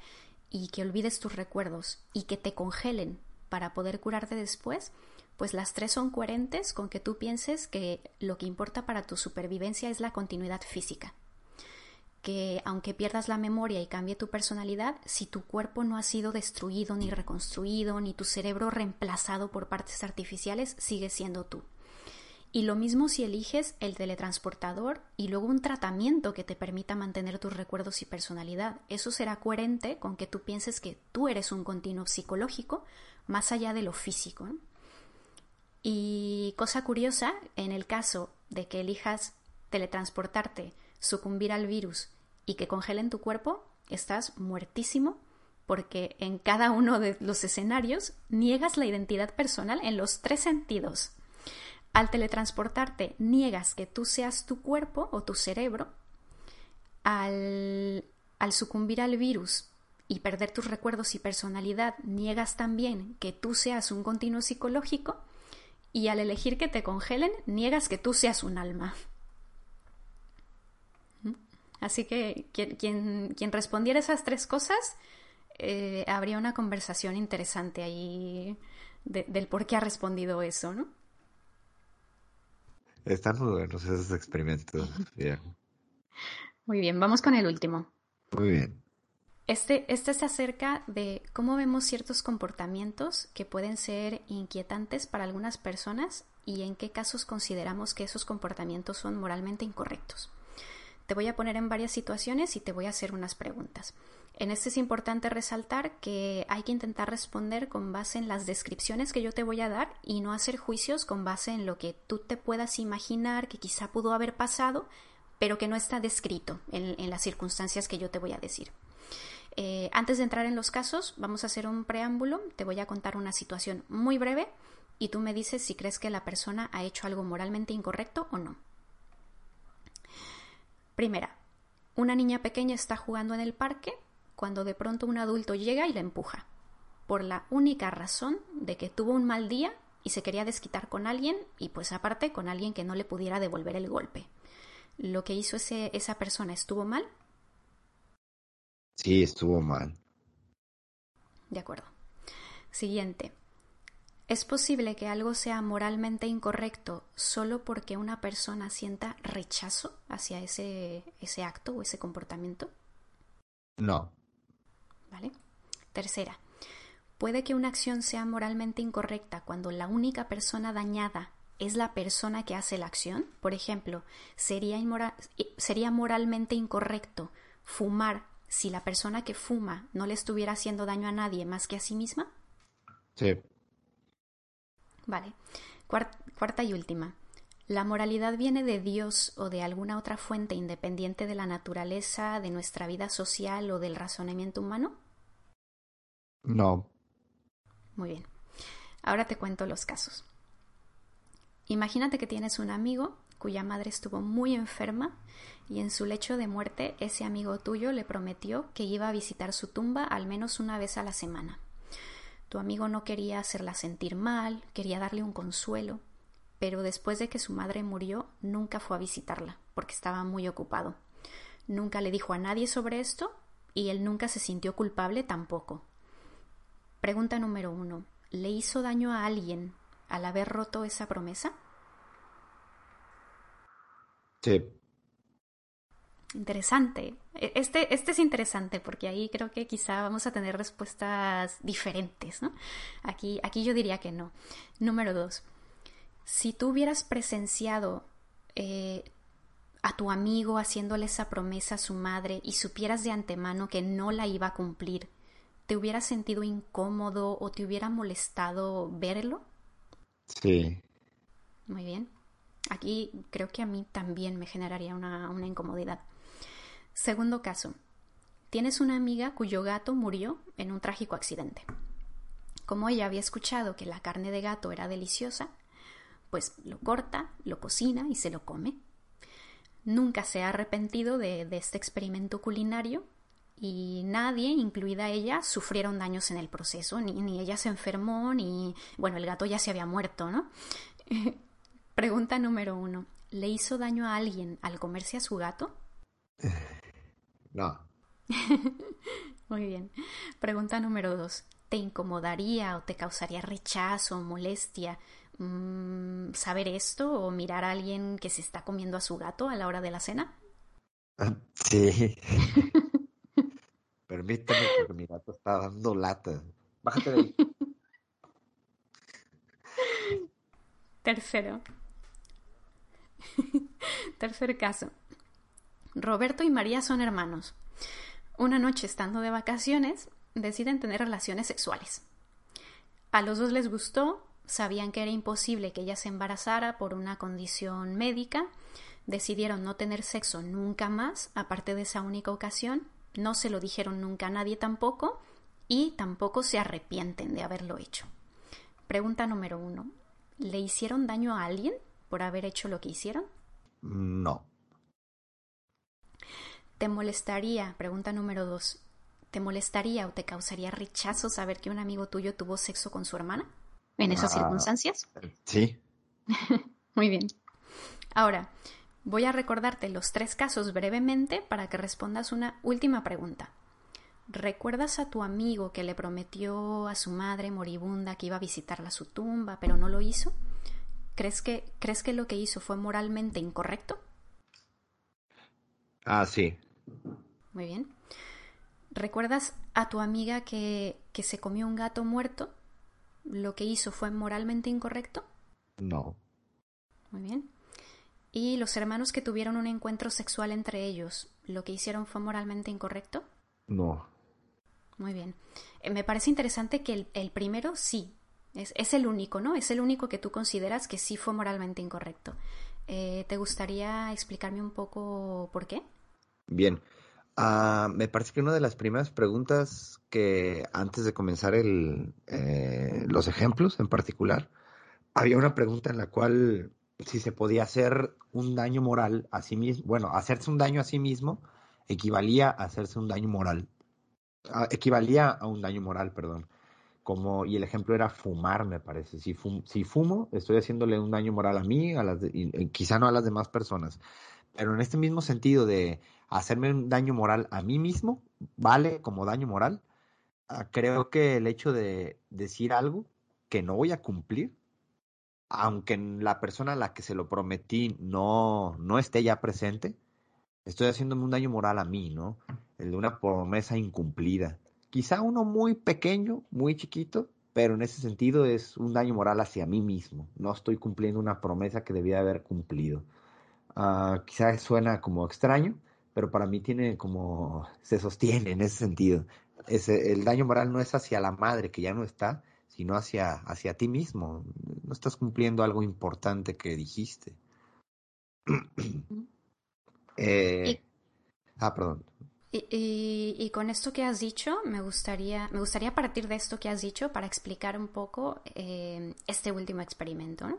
y que olvides tus recuerdos y que te congelen para poder curarte después, pues las tres son coherentes con que tú pienses que lo que importa para tu supervivencia es la continuidad física. Que aunque pierdas la memoria y cambie tu personalidad, si tu cuerpo no ha sido destruido ni reconstruido, ni tu cerebro reemplazado por partes artificiales, sigue siendo tú. Y lo mismo si eliges el teletransportador y luego un tratamiento que te permita mantener tus recuerdos y personalidad. Eso será coherente con que tú pienses que tú eres un continuo psicológico más allá de lo físico. Y cosa curiosa, en el caso de que elijas teletransportarte, sucumbir al virus y que congelen tu cuerpo, estás muertísimo porque en cada uno de los escenarios niegas la identidad personal en los tres sentidos. Al teletransportarte, niegas que tú seas tu cuerpo o tu cerebro. Al, al sucumbir al virus y perder tus recuerdos y personalidad, niegas también que tú seas un continuo psicológico. Y al elegir que te congelen, niegas que tú seas un alma. ¿Mm? Así que quien, quien, respondiera esas tres cosas, eh, habría una conversación interesante ahí del por qué ha respondido eso, ¿no? Están muy buenos esos experimentos. Muy bien, vamos con el último. Muy bien. Este, este se acerca de cómo vemos ciertos comportamientos que pueden ser inquietantes para algunas personas y en qué casos consideramos que esos comportamientos son moralmente incorrectos. Te voy a poner en varias situaciones y te voy a hacer unas preguntas. En este es importante resaltar que hay que intentar responder con base en las descripciones que yo te voy a dar y no hacer juicios con base en lo que tú te puedas imaginar que quizá pudo haber pasado, pero que no está descrito en, las circunstancias que yo te voy a decir. Eh, antes de entrar en los casos, vamos a hacer un preámbulo. Te voy a contar una situación muy breve y tú me dices si crees que la persona ha hecho algo moralmente incorrecto o no. Primera, una niña pequeña está jugando en el parque cuando de pronto un adulto llega y la empuja, por la única razón de que tuvo un mal día y se quería desquitar con alguien y pues aparte con alguien que no le pudiera devolver el golpe. ¿Lo que hizo ese, esa persona estuvo mal? Sí, estuvo mal. De acuerdo. Siguiente. ¿Es posible que algo sea moralmente incorrecto solo porque una persona sienta rechazo hacia ese, ese acto o ese comportamiento? No. ¿Vale? Tercera. ¿Puede que una acción sea moralmente incorrecta cuando la única persona dañada es la persona que hace la acción? Por ejemplo, ¿sería, sería moralmente incorrecto fumar si la persona que fuma no le estuviera haciendo daño a nadie más que a sí misma? Sí. Vale. cuarta y última. ¿La moralidad viene de Dios o de alguna otra fuente independiente de la naturaleza, de nuestra vida social o del razonamiento humano? No. Muy bien. Ahora te cuento los casos. Imagínate que tienes un amigo cuya madre estuvo muy enferma y en su lecho de muerte ese amigo tuyo le prometió que iba a visitar su tumba al menos una vez a la semana. Tu amigo no quería hacerla sentir mal, quería darle un consuelo, pero después de que su madre murió nunca fue a visitarla porque estaba muy ocupado. Nunca le dijo a nadie sobre esto y él nunca se sintió culpable tampoco. Pregunta número uno. ¿Le hizo daño a alguien al haber roto esa promesa? Sí. Interesante. E, este, este es interesante porque ahí creo que quizá vamos a tener respuestas diferentes, ¿no? Aquí, aquí yo diría que no. Número dos. Si tú hubieras presenciado eh, a tu amigo haciéndole esa promesa a su madre y supieras de antemano que no la iba a cumplir, ¿te hubieras sentido incómodo o te hubiera molestado verlo? Sí. Muy bien. Aquí creo que a mí también me generaría una, una incomodidad. Segundo caso. Tienes una amiga cuyo gato murió en un trágico accidente. Como ella había escuchado que la carne de gato era deliciosa, pues lo corta, lo cocina y se lo come. Nunca se ha arrepentido de, este experimento culinario y nadie, incluida ella, sufrieron daños en el proceso, ni, ni, ella se enfermó, ni, bueno, el gato ya se había muerto, ¿no? Pregunta número uno. ¿Le hizo daño a alguien al comerse a su gato? No. Muy bien. Pregunta número dos. ¿Te incomodaría o te causaría rechazo o molestia mmm, saber esto o mirar a alguien que se está comiendo a su gato a la hora de la cena? Sí. Permíteme porque mi gato está dando lata. Bájate de ahí. Tercero. Tercer caso. Roberto y María son hermanos. Una noche estando de vacaciones, deciden tener relaciones sexuales. A los dos les gustó, sabían que era imposible que ella se embarazara por una condición médica, decidieron no tener sexo nunca más, aparte de esa única ocasión, no se lo dijeron nunca a nadie tampoco, y tampoco se arrepienten de haberlo hecho. Pregunta número uno. ¿Le hicieron daño a alguien? por haber hecho lo que hicieron? No. ¿Te molestaría, pregunta número dos, ¿te molestaría o te causaría rechazo saber que un amigo tuyo tuvo sexo con su hermana? ¿En esas ah, circunstancias? Sí. Muy bien. Ahora, voy a recordarte los tres casos brevemente para que respondas una última pregunta. ¿Recuerdas a tu amigo que le prometió a su madre moribunda que iba a visitarla a su tumba, pero no lo hizo? ¿Crees que, ¿Crees que lo que hizo fue moralmente incorrecto? Ah, sí. Muy bien. ¿Recuerdas a tu amiga que, que se comió un gato muerto? ¿Lo que hizo fue moralmente incorrecto? No. Muy bien. ¿Y los hermanos que tuvieron un encuentro sexual entre ellos, lo que hicieron fue moralmente incorrecto? No. Muy bien. Eh, me parece interesante que el, primero sí, es, es, el único, ¿no? Es el único que tú consideras que sí fue moralmente incorrecto. Eh, ¿Te gustaría explicarme un poco por qué? Bien. Uh, me parece que una de las primeras preguntas que antes de comenzar el, eh, los ejemplos en particular, había una pregunta en la cual si se podía hacer un daño moral a sí mismo, bueno, hacerse un daño a sí mismo equivalía a hacerse un daño moral equivalía a un daño moral, perdón. Como, y el ejemplo era fumar, me parece. Si, si fumo, estoy haciéndole un daño moral a mí, a las y, quizá no a las demás personas. Pero en este mismo sentido de hacerme un daño moral a mí mismo, vale como daño moral. Ah, creo que el hecho de decir algo que no voy a cumplir, aunque la persona a la que se lo prometí no, no esté ya presente, estoy haciéndome un daño moral a mí, ¿no? el de una promesa incumplida. Quizá uno muy pequeño, muy chiquito, pero en ese sentido es un daño moral hacia mí mismo. No estoy cumpliendo una promesa que debía haber cumplido. Uh, quizá suena como extraño, pero para mí tiene como se sostiene en ese sentido. el daño moral no es hacia la madre que ya no está, sino hacia, hacia ti mismo. No estás cumpliendo algo importante que dijiste. eh, ah, perdón. Y, con esto que has dicho, me gustaría, me gustaría partir de esto que has dicho para explicar un poco eh, este último experimento.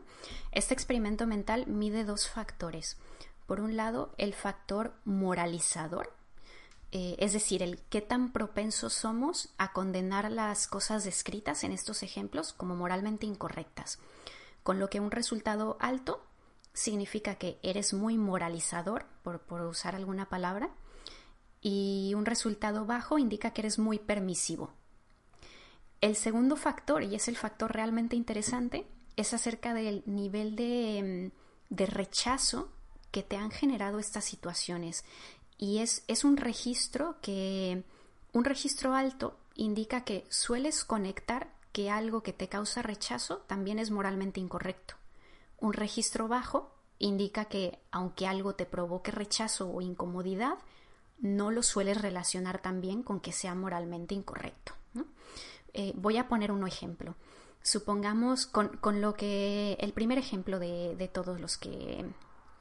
Este experimento mental mide dos factores. Por un lado, el factor moralizador, eh, es decir, el qué tan propensos somos a condenar las cosas descritas en estos ejemplos como moralmente incorrectas. Con lo que un resultado alto significa que eres muy moralizador, por, usar alguna palabra, y un resultado bajo indica que eres muy permisivo. El segundo factor, y es el factor realmente interesante, es acerca del nivel de, mm, de rechazo que te han generado estas situaciones. Y es, es un registro que, un registro alto indica que sueles conectar que algo que te causa rechazo también es moralmente incorrecto. Un registro bajo indica que aunque algo te provoque rechazo o incomodidad, no lo sueles relacionar también con que sea moralmente incorrecto. Eh, voy a poner un ejemplo. Supongamos con, lo que el primer ejemplo de, todos los que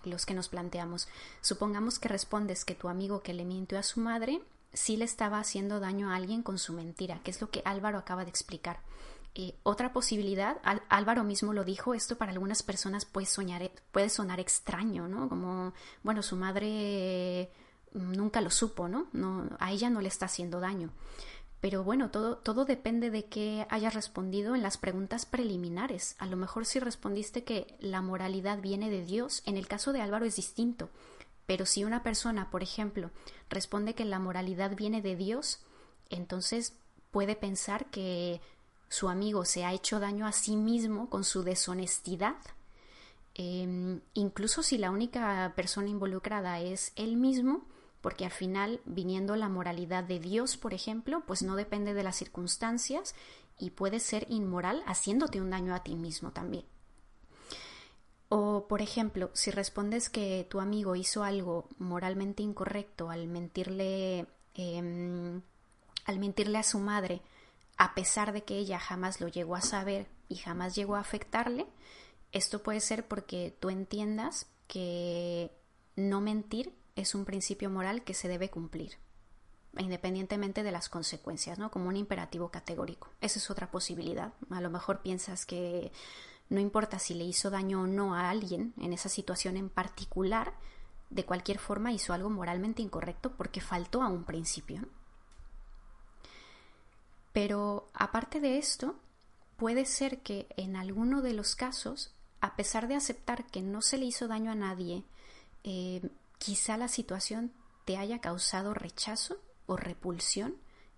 los que nos planteamos. Supongamos que respondes que tu amigo que le mintió a su madre sí le estaba haciendo daño a alguien con su mentira, que es lo que Álvaro acaba de explicar. Eh, otra posibilidad, Álvaro mismo lo dijo, esto para algunas personas puede, puede sonar extraño, ¿no? Como, bueno, su madre nunca lo supo, ¿no? ¿no? A ella no le está haciendo daño. Pero bueno, todo, todo depende de qué hayas respondido en las preguntas preliminares. A lo mejor si respondiste que la moralidad viene de Dios, en el caso de Álvaro es distinto. Pero si una persona, por ejemplo, responde que la moralidad viene de Dios, entonces puede pensar que su amigo se ha hecho daño a sí mismo con su deshonestidad. Em, incluso si la única persona involucrada es él mismo, porque al final, viniendo la moralidad de Dios, por ejemplo, pues no depende de las circunstancias y puede ser inmoral haciéndote un daño a ti mismo también. O, por ejemplo, si respondes que tu amigo hizo algo moralmente incorrecto al mentirle, em, al mentirle a su madre, a pesar de que ella jamás lo llegó a saber y jamás llegó a afectarle, esto puede ser porque tú entiendas que no mentir es un principio moral que se debe cumplir, independientemente de las consecuencias, ¿no? Como un imperativo categórico. Esa es otra posibilidad. A lo mejor piensas que no importa si le hizo daño o no a alguien en esa situación en particular, de cualquier forma hizo algo moralmente incorrecto porque faltó a un principio. Pero aparte de esto, puede ser que en alguno de los casos, a pesar de aceptar que no se le hizo daño a nadie, eh, quizá la situación te haya causado rechazo o repulsión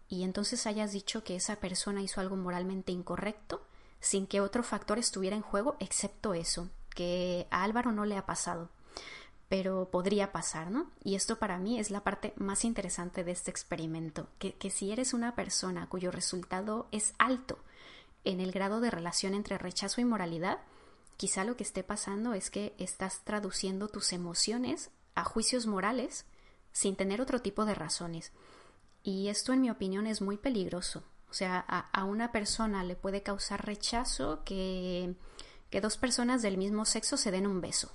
y entonces hayas dicho que esa persona hizo algo moralmente incorrecto sin que otro factor estuviera en juego excepto eso, que a Álvaro no le ha pasado. pero podría pasar, ¿no? Y esto para mí es la parte más interesante de este experimento, que, que si eres una persona cuyo resultado es alto en el grado de relación entre rechazo y moralidad, quizá lo que esté pasando es que estás traduciendo tus emociones a juicios morales sin tener otro tipo de razones. Y esto, en mi opinión, es muy peligroso. O sea, a, una persona le puede causar rechazo que, que dos personas del mismo sexo se den un beso.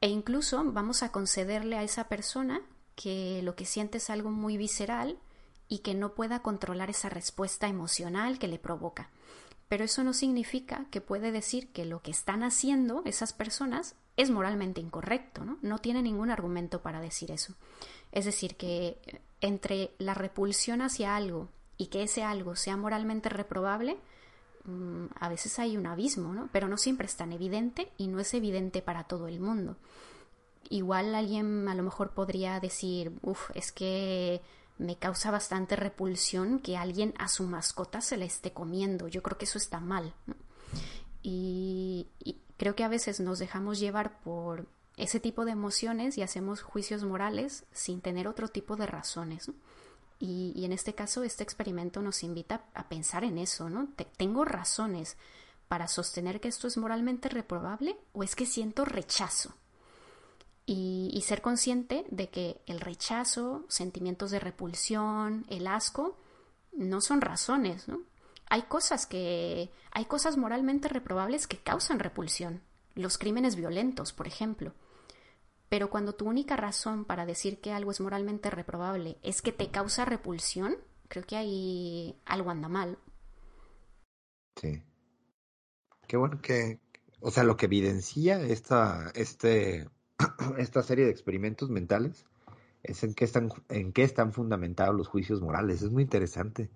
E incluso vamos a concederle a esa persona que lo que siente es algo muy visceral y que no pueda controlar esa respuesta emocional que le provoca. Pero eso no significa que puede decir que lo que están haciendo esas personas es moralmente incorrecto, ¿no? No tiene ningún argumento para decir eso. Es decir, que entre la repulsión hacia algo y que ese algo sea moralmente reprobable, Mm, a veces hay un abismo, ¿no? Pero no siempre es tan evidente y no es evidente para todo el mundo. Igual alguien a lo mejor podría decir, uff, es que me causa bastante repulsión que alguien a su mascota se la esté comiendo. Yo creo que eso está mal. Y, creo que a veces nos dejamos llevar por ese tipo de emociones y hacemos juicios morales sin tener otro tipo de razones. Y, en este caso, este experimento nos invita a pensar en eso, ¿no? ¿Tengo razones para sostener que esto es moralmente reprobable o es que siento rechazo? Y, y, ser consciente de que el rechazo, sentimientos de repulsión, el asco, no son razones, ¿no? Hay cosas que, hay cosas moralmente reprobables que causan repulsión. Los crímenes violentos, por ejemplo. Pero cuando tu única razón para decir que algo es moralmente reprobable es que te causa repulsión, creo que ahí algo anda mal. Sí. Qué bueno que, o sea, lo que evidencia esta, este, esta serie de experimentos mentales es en qué están, en qué están fundamentados los juicios morales. Es muy interesante.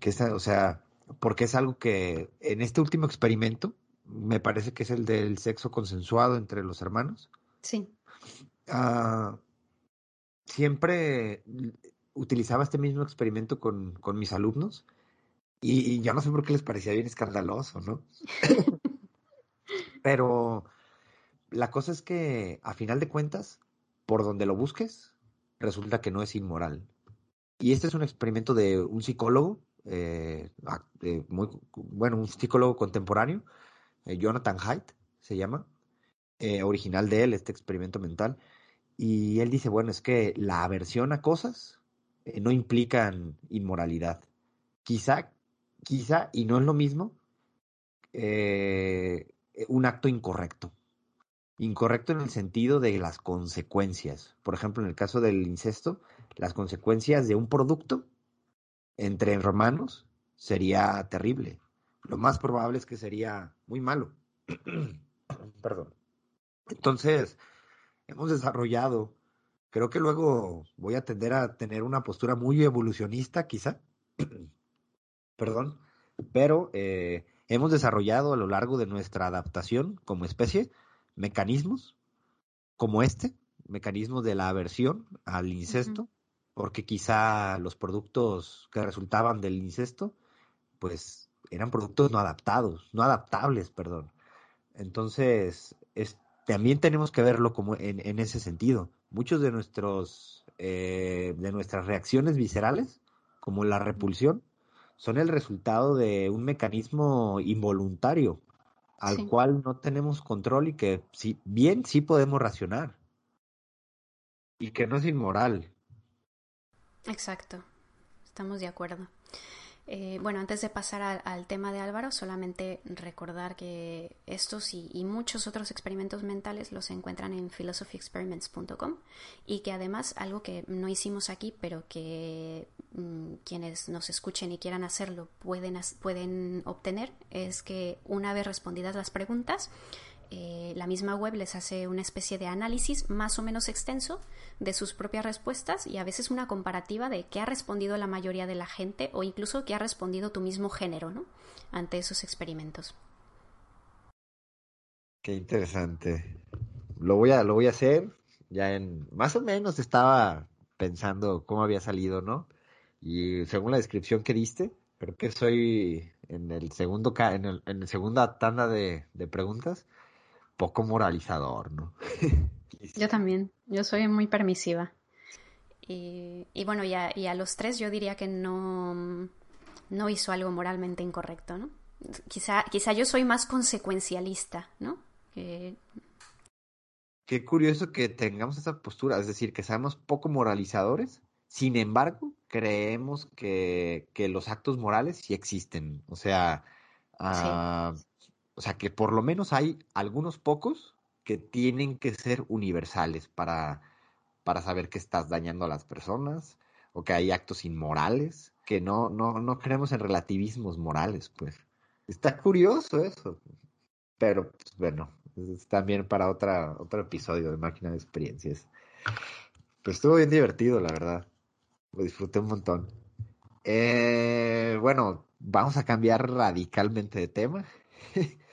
Que o sea, porque es algo que en este último experimento, me parece que es el del sexo consensuado entre los hermanos, Sí. Ah, siempre utilizaba este mismo experimento con, con mis alumnos y, ya no sé por qué les parecía bien escandaloso, ¿no? Pero la cosa es que, a final de cuentas, por donde lo busques, resulta que no es inmoral. Y este es un experimento de un psicólogo, eh, muy, bueno, un psicólogo contemporáneo, eh, Jonathan Haidt se llama, eh, original de él, este experimento mental. Y él dice, bueno, es que la aversión a cosas eh, no implican inmoralidad. Quizá, quizá, y no es lo mismo, eh, un acto incorrecto. Incorrecto en el sentido de las consecuencias. Por ejemplo, en el caso del incesto, las consecuencias de un producto entre hermanos sería terrible. Lo más probable es que sería muy malo. Perdón. Entonces, hemos desarrollado, creo que luego voy a tender a tener una postura muy evolucionista, quizá, perdón, pero eh, hemos desarrollado a lo largo de nuestra adaptación como especie mecanismos como este, mecanismos de la aversión al incesto, porque quizá los productos que resultaban del incesto, pues eran productos no adaptados, no adaptables, perdón. Entonces, es, también tenemos que verlo como en, ese sentido. Muchos de nuestros eh, de nuestras reacciones viscerales, como la repulsión, son el resultado de un mecanismo involuntario al cual no tenemos control y que si, bien sí podemos racionar y que no es inmoral. Exacto, estamos de acuerdo. Eh, bueno, antes de pasar al tema de Álvaro, solamente recordar que estos y, muchos otros experimentos mentales los encuentran en philosophyexperiments.com y que además algo que no hicimos aquí, pero que mm, quienes nos escuchen y quieran hacerlo pueden, pueden obtener, es que una vez respondidas las preguntas, eh, la misma web les hace una especie de análisis más o menos extenso de sus propias respuestas y a veces una comparativa de qué ha respondido la mayoría de la gente o incluso qué ha respondido tu mismo género ¿no? ante esos experimentos. Qué interesante. Lo voy a, lo voy a hacer. Ya en más o menos estaba pensando cómo había salido, ¿no? Y según la descripción que diste, creo que soy en el segundo en el, la segunda tanda de preguntas poco moralizador, ¿no? yo también, yo soy muy permisiva. Y, bueno, y a, y a, los tres yo diría que no, no hizo algo moralmente incorrecto, ¿no? Quizá, quizá yo soy más consecuencialista, ¿no? Que... Qué curioso que tengamos esa postura, es decir, que seamos poco moralizadores, sin embargo, creemos que, que los actos morales sí existen. O sea, ah, o sea, que por lo menos hay algunos pocos que tienen que ser universales para, para saber que estás dañando a las personas o que hay actos inmorales, que no, no, no creemos en relativismos morales, pues. Está curioso eso. Pero, pues, bueno, es también para otra, otro episodio de Máquina de Experiencias. Pues estuvo bien divertido, la verdad. Lo disfruté un montón. Eh, bueno, vamos a cambiar radicalmente de tema.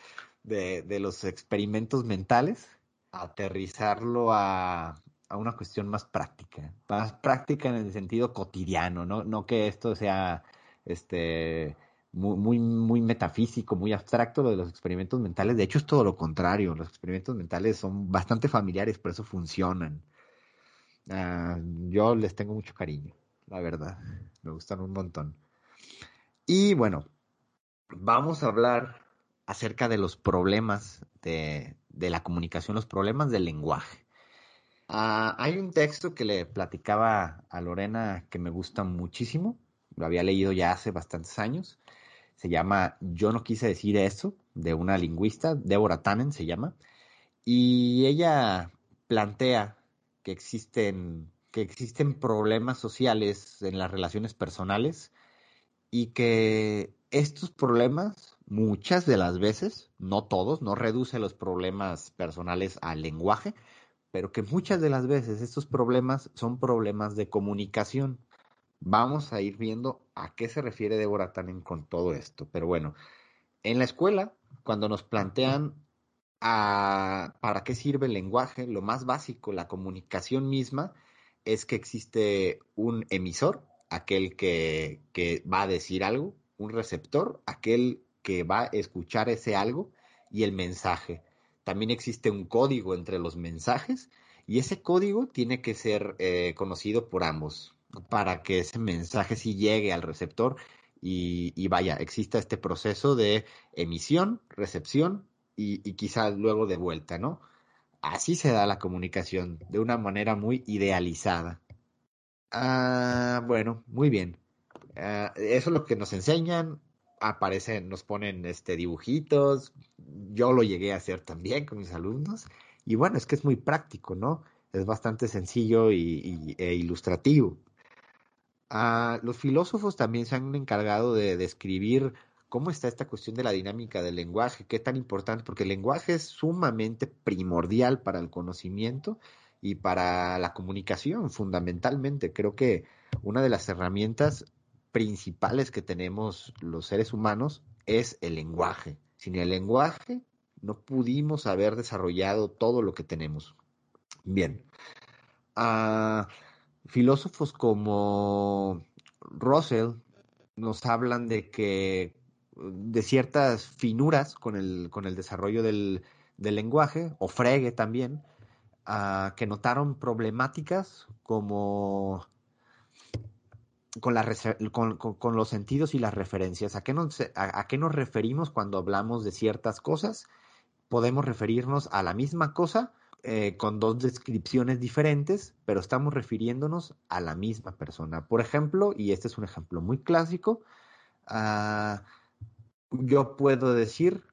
de, los experimentos mentales, aterrizarlo a, una cuestión más práctica, más práctica en el sentido cotidiano, no, no que esto sea este muy, muy, metafísico, muy abstracto lo de los experimentos mentales. De hecho, es todo lo contrario. Los experimentos mentales son bastante familiares, por eso funcionan. Ah, yo les tengo mucho cariño, la verdad. Me gustan un montón. Y bueno, vamos a hablar acerca de los problemas de, la comunicación, los problemas del lenguaje. Ah, hay un texto que le platicaba a Lorena que me gusta muchísimo, lo había leído ya hace bastantes años, se llama Yo no quise decir eso, de una lingüista, Deborah Tannen se llama, y ella plantea que existen problemas sociales en las relaciones personales y que estos problemas muchas de las veces, no todos, no reduce los problemas personales al lenguaje, pero que muchas de las veces estos problemas son problemas de comunicación. Vamos a ir viendo a qué se refiere Deborah Tannen con todo esto. Pero bueno, en la escuela, cuando nos plantean a, para qué sirve el lenguaje, lo más básico, la comunicación misma, es que existe un emisor, aquel que, que va a decir algo, un receptor, aquel que va a escuchar ese algo y el mensaje. También existe un código entre los mensajes y ese código tiene que ser eh, conocido por ambos para que ese mensaje sí llegue al receptor y, vaya, exista este proceso de emisión, recepción y, y quizá luego de vuelta, ¿no? Así se da la comunicación, de una manera muy idealizada. Ah, bueno, muy bien. Ah, eso es lo que nos enseñan aparecen, nos ponen este dibujitos. Yo lo llegué a hacer también con mis alumnos. Y bueno, es que es muy práctico, ¿no? Es bastante sencillo y, e ilustrativo. Ah, los filósofos también se han encargado de describir cómo está esta cuestión de la dinámica del lenguaje, qué tan importante, porque el lenguaje es sumamente primordial para el conocimiento y para la comunicación, fundamentalmente. Creo que una de las herramientas principales que tenemos los seres humanos es el lenguaje. Sin el lenguaje no pudimos haber desarrollado todo lo que tenemos. Bien. Ah, filósofos como Russell nos hablan de que de ciertas finuras con el, con el desarrollo del, lenguaje, o Frege también, ah, que notaron problemáticas como con, los sentidos y las referencias. ¿A qué, nos, a, qué nos referimos cuando hablamos de ciertas cosas? Podemos referirnos a la misma cosa eh, con dos descripciones diferentes, pero estamos refiriéndonos a la misma persona. Por ejemplo, y este es un ejemplo muy clásico, uh, yo puedo decir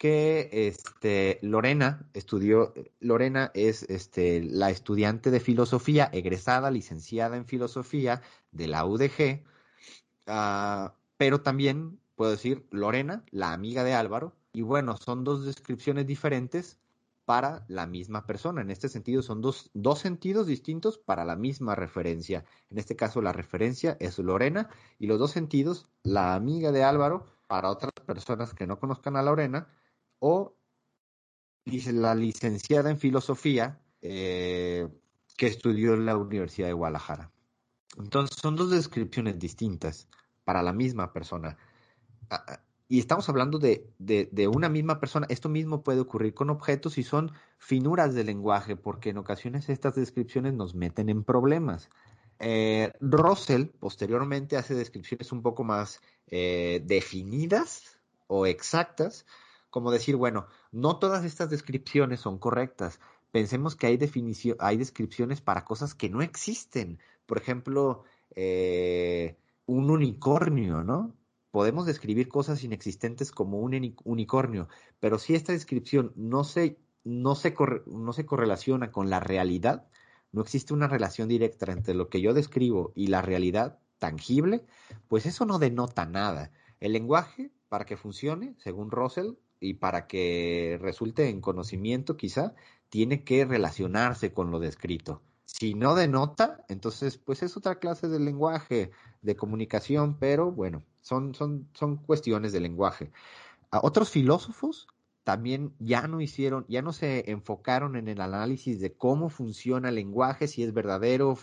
que este, Lorena estudió, Lorena es este, la estudiante de filosofía, egresada, licenciada en filosofía de la UDG, ah, pero también puedo decir Lorena, la amiga de Álvaro, y bueno, son dos descripciones diferentes para la misma persona. En este sentido, son dos, dos sentidos distintos para la misma referencia. En este caso, la referencia es Lorena y los dos sentidos, la amiga de Álvaro, para otras personas que no conozcan a Lorena, o la licenciada en filosofía eh, que estudió en la Universidad de Guadalajara. Entonces son dos descripciones distintas para la misma persona. y estamos hablando de, de, una misma persona. Esto mismo puede ocurrir con objetos y son finuras del lenguaje, porque en ocasiones estas descripciones nos meten en problemas. Eh, Russell posteriormente hace descripciones un poco más eh, definidas o exactas, como decir, bueno, no todas estas descripciones son correctas. Pensemos que hay, hay descripciones para cosas que no existen. Por ejemplo, eh, un unicornio, ¿no? podemos describir cosas inexistentes como un unicornio, pero si esta descripción no se, no se, no se correlaciona con la realidad, no existe una relación directa entre lo que yo describo y la realidad tangible, pues eso no denota nada. El lenguaje, para que funcione, según Russell, y para que resulte en conocimiento quizá, tiene que relacionarse con lo descrito. Si no denota, entonces pues es otra clase de lenguaje, de comunicación, pero bueno, son, son, son cuestiones de lenguaje. Otros filósofos también ya no hicieron, ya no se enfocaron en el análisis de cómo funciona el lenguaje, si es verdadero,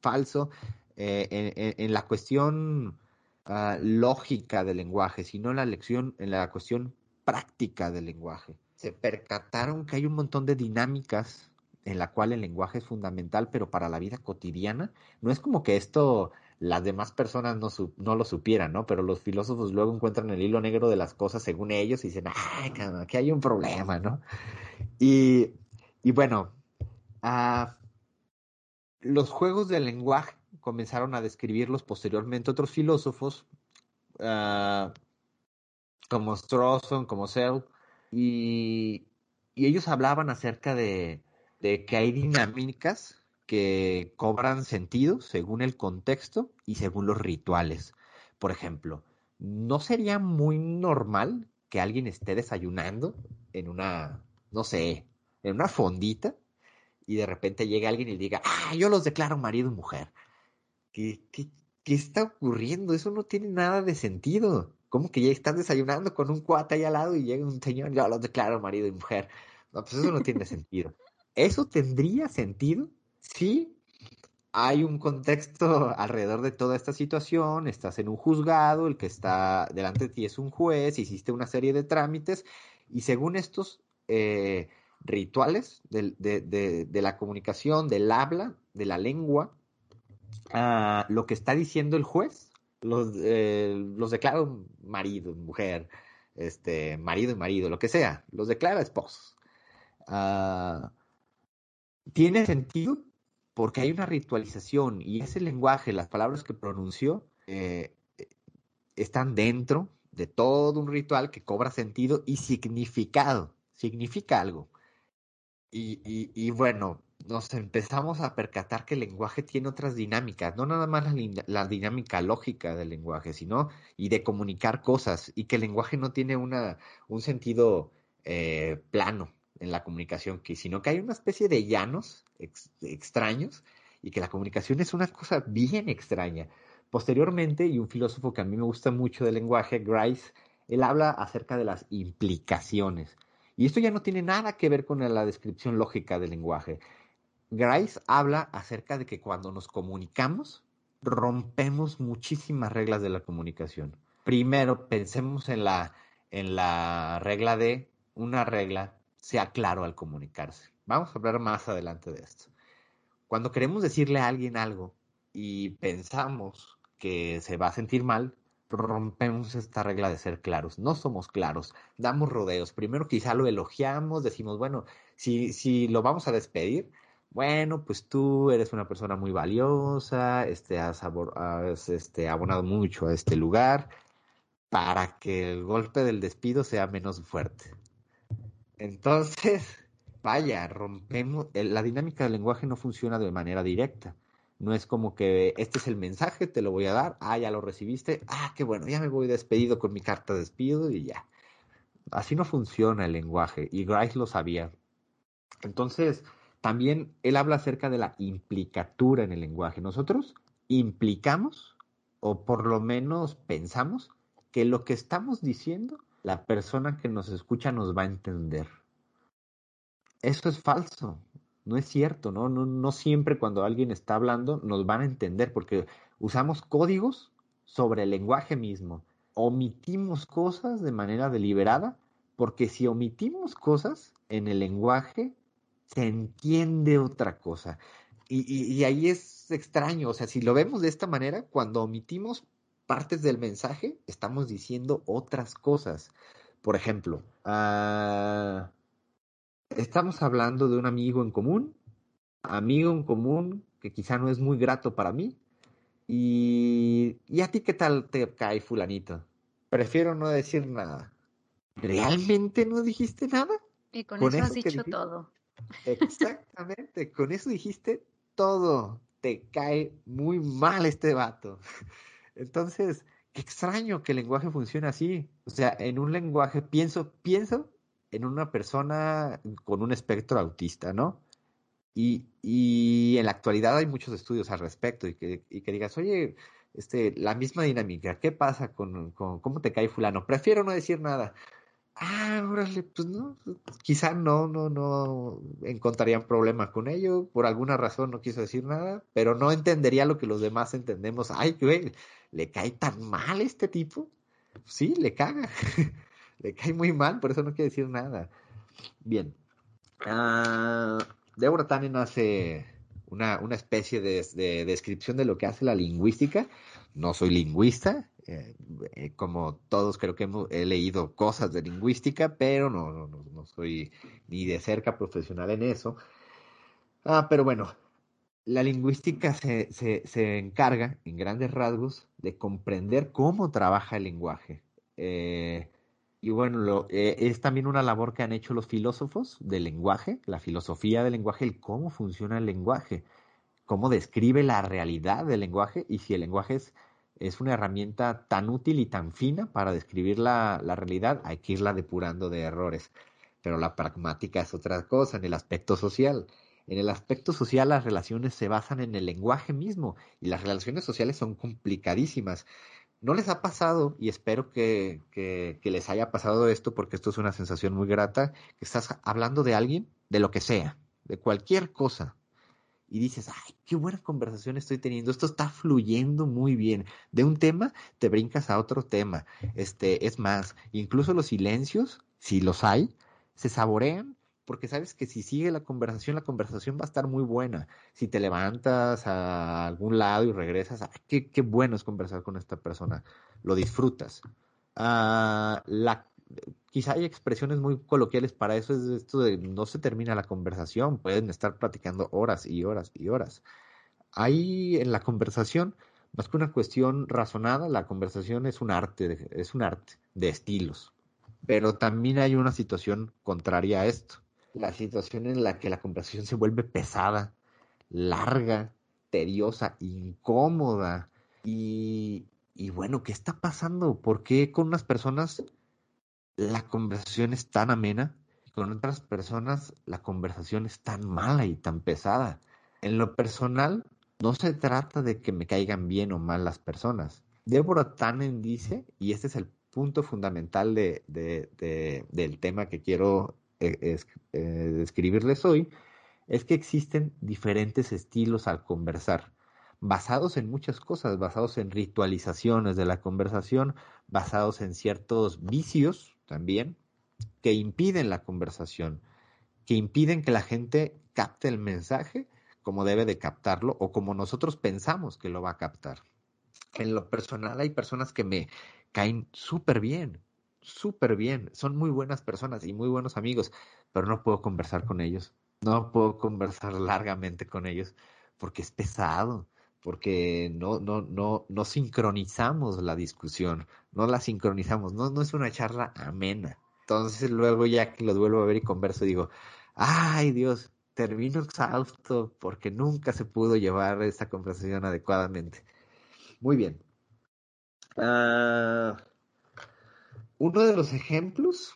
falso, eh, en, la cuestión ah, lógica del lenguaje, sino en la lección, en la cuestión práctica del lenguaje. Se percataron que hay un montón de dinámicas en la cual el lenguaje es fundamental, pero para la vida cotidiana no es como que esto las demás personas no, no lo supieran, ¿no? Pero los filósofos luego encuentran el hilo negro de las cosas según ellos y dicen, ay, aquí hay un problema, ¿no? Y, bueno, ah, los juegos del lenguaje comenzaron a describirlos posteriormente otros filósofos, ah, como Strawson, como Searle, y, y ellos hablaban acerca de, de que hay dinámicas que cobran sentido según el contexto y según los rituales. Por ejemplo, ¿no sería muy normal que alguien esté desayunando en una, no sé, en una fondita y de repente llegue alguien y diga, ah, yo los declaro marido y mujer? ¿Qué, qué, qué está ocurriendo? Eso no tiene nada de sentido. ¿Cómo que ya estás desayunando con un cuate ahí al lado y llega un señor, yo los declaro marido y mujer? No, pues eso no tiene sentido. Eso tendría sentido sí hay un contexto alrededor de toda esta situación, estás en un juzgado, el que está delante de ti es un juez, hiciste una serie de trámites y según estos eh, rituales de, la comunicación, del habla, de la lengua, ah, lo que está diciendo el juez, los, eh, los declara marido, mujer, este, marido y marido, lo que sea, los declara esposos. Ah, ¿Tiene sentido? porque hay una ritualización y ese lenguaje, las palabras que pronunció, eh, están dentro de todo un ritual que cobra sentido y significado, significa algo. Y, bueno, nos empezamos a percatar que el lenguaje tiene otras dinámicas, no nada más la, dinámica lógica del lenguaje, sino y de comunicar cosas, y que el lenguaje no tiene una, un sentido eh, plano, en la comunicación, sino que hay una especie de llanos extraños y que la comunicación es una cosa bien extraña. Posteriormente, y un filósofo que a mí me gusta mucho del lenguaje, Grice, él habla acerca de las implicaciones. Y esto ya no tiene nada que ver con la descripción lógica del lenguaje. Grice habla acerca de que cuando nos comunicamos, rompemos muchísimas reglas de la comunicación. Primero, pensemos en la, en la regla de una regla sea claro al comunicarse. Vamos a hablar más adelante de esto. Cuando queremos decirle a alguien algo y pensamos que se va a sentir mal, rompemos esta regla de ser claros. No somos claros, damos rodeos. Primero quizá lo elogiamos, decimos, bueno, si, si lo vamos a despedir, bueno, pues tú eres una persona muy valiosa, este, has, has este, abonado mucho a este lugar para que el golpe del despido sea menos fuerte. Entonces, vaya, rompemos, la dinámica del lenguaje no funciona de manera directa. No es como que este es el mensaje, te lo voy a dar, ah, ya lo recibiste, ah, qué bueno, ya me voy despedido con mi carta de despido y ya. Así no funciona el lenguaje y Grice lo sabía. Entonces, también él habla acerca de la implicatura en el lenguaje. Nosotros implicamos, o por lo menos pensamos, que lo que estamos diciendo la persona que nos escucha nos va a entender. Eso es falso, no es cierto, ¿no? No, no siempre cuando alguien está hablando nos van a entender porque usamos códigos sobre el lenguaje mismo omitimos cosas de manera deliberada, porque si omitimos cosas en el lenguaje, se entiende otra cosa. Y, ahí es extraño, o sea, si lo vemos de esta manera, cuando omitimos partes del mensaje, estamos diciendo otras cosas. Por ejemplo, ah, estamos hablando de un amigo en común, amigo en común que quizá no es muy grato para mí. Y, ¿y a ti qué tal te cae fulanito? Prefiero no decir nada. ¿Realmente no dijiste nada? Y con, eso, has dicho todo. Exactamente, con eso dijiste todo. Te cae muy mal este vato. Entonces, qué extraño que el lenguaje funcione así. O sea, en un lenguaje pienso, pienso en una persona con un espectro autista, ¿no? Y, y en la actualidad hay muchos estudios al respecto y que, y que digas, oye, este, la misma dinámica, ¿qué pasa con, con cómo te cae fulano? Prefiero no decir nada. Ah, órale, pues no, quizá no, no, no encontrarían problema con ello, por alguna razón no quiso decir nada, pero no entendería lo que los demás entendemos. Ay, güey, ¿le cae tan mal este tipo? Sí, le caga, le cae muy mal, por eso no quiere decir nada. Bien, uh, Deborah Tannen hace una, una especie de, de descripción de lo que hace la lingüística. No soy lingüista, eh, eh, como todos creo que hemos, he leído cosas de lingüística, pero no, no, no, soy ni de cerca profesional en eso. Ah, pero bueno, la lingüística se, se, se, encarga, en grandes rasgos, de comprender cómo trabaja el lenguaje. Eh, y bueno, es también una labor que han hecho los filósofos del lenguaje, la filosofía del lenguaje, el cómo funciona el lenguaje, cómo describe la realidad del lenguaje y si el lenguaje es es una herramienta tan útil y tan fina para describir la, realidad, hay que irla depurando de errores. Pero la pragmática es otra cosa, en el aspecto social. En el aspecto social las relaciones se basan en el lenguaje mismo y las relaciones sociales son complicadísimas. ¿No les ha pasado, y espero que, que, que, les haya pasado esto porque esto es una sensación muy grata, que estás hablando de alguien, de lo que sea, de cualquier cosa, y dices, ay, qué buena conversación estoy teniendo, esto está fluyendo muy bien. De un tema te brincas a otro tema. Este, es más, incluso los silencios, si los hay, se saborean porque sabes que si sigue la conversación, la conversación va a estar muy buena. Si te levantas a algún lado y regresas, ay, qué, qué bueno es conversar con esta persona, lo disfrutas. Ah, la quizá hay expresiones muy coloquiales para eso, es esto de no se termina la conversación, pueden estar platicando horas y horas y horas. Ahí en la conversación, más que una cuestión razonada, la conversación es un arte, es un arte de estilos. Pero también hay una situación contraria a esto, la situación en la que la conversación se vuelve pesada, larga, tediosa, incómoda. Y, y bueno, ¿qué está pasando? ¿Por qué con unas personas la conversación es tan amena, con otras personas la conversación es tan mala y tan pesada. En lo personal, no se trata de que me caigan bien o mal las personas. Deborah Tannen dice, y este es el punto fundamental de, del tema que quiero eh, eh, describirles hoy, es que existen diferentes estilos al conversar, basados en muchas cosas, basados en ritualizaciones de la conversación, basados en ciertos vicios también que impiden la conversación, que impiden que la gente capte el mensaje como debe de captarlo o como nosotros pensamos que lo va a captar. En lo personal hay personas que me caen súper bien, súper bien, son muy buenas personas y muy buenos amigos, pero no puedo conversar con ellos, no puedo conversar largamente con ellos porque es pesado, porque no, no, no, no sincronizamos la discusión, no la sincronizamos, no, no es una charla amena. Entonces luego ya que lo vuelvo a ver y converso digo, ay Dios, termino exhausto porque nunca se pudo llevar esta conversación adecuadamente. Muy bien. Ah, uno de los ejemplos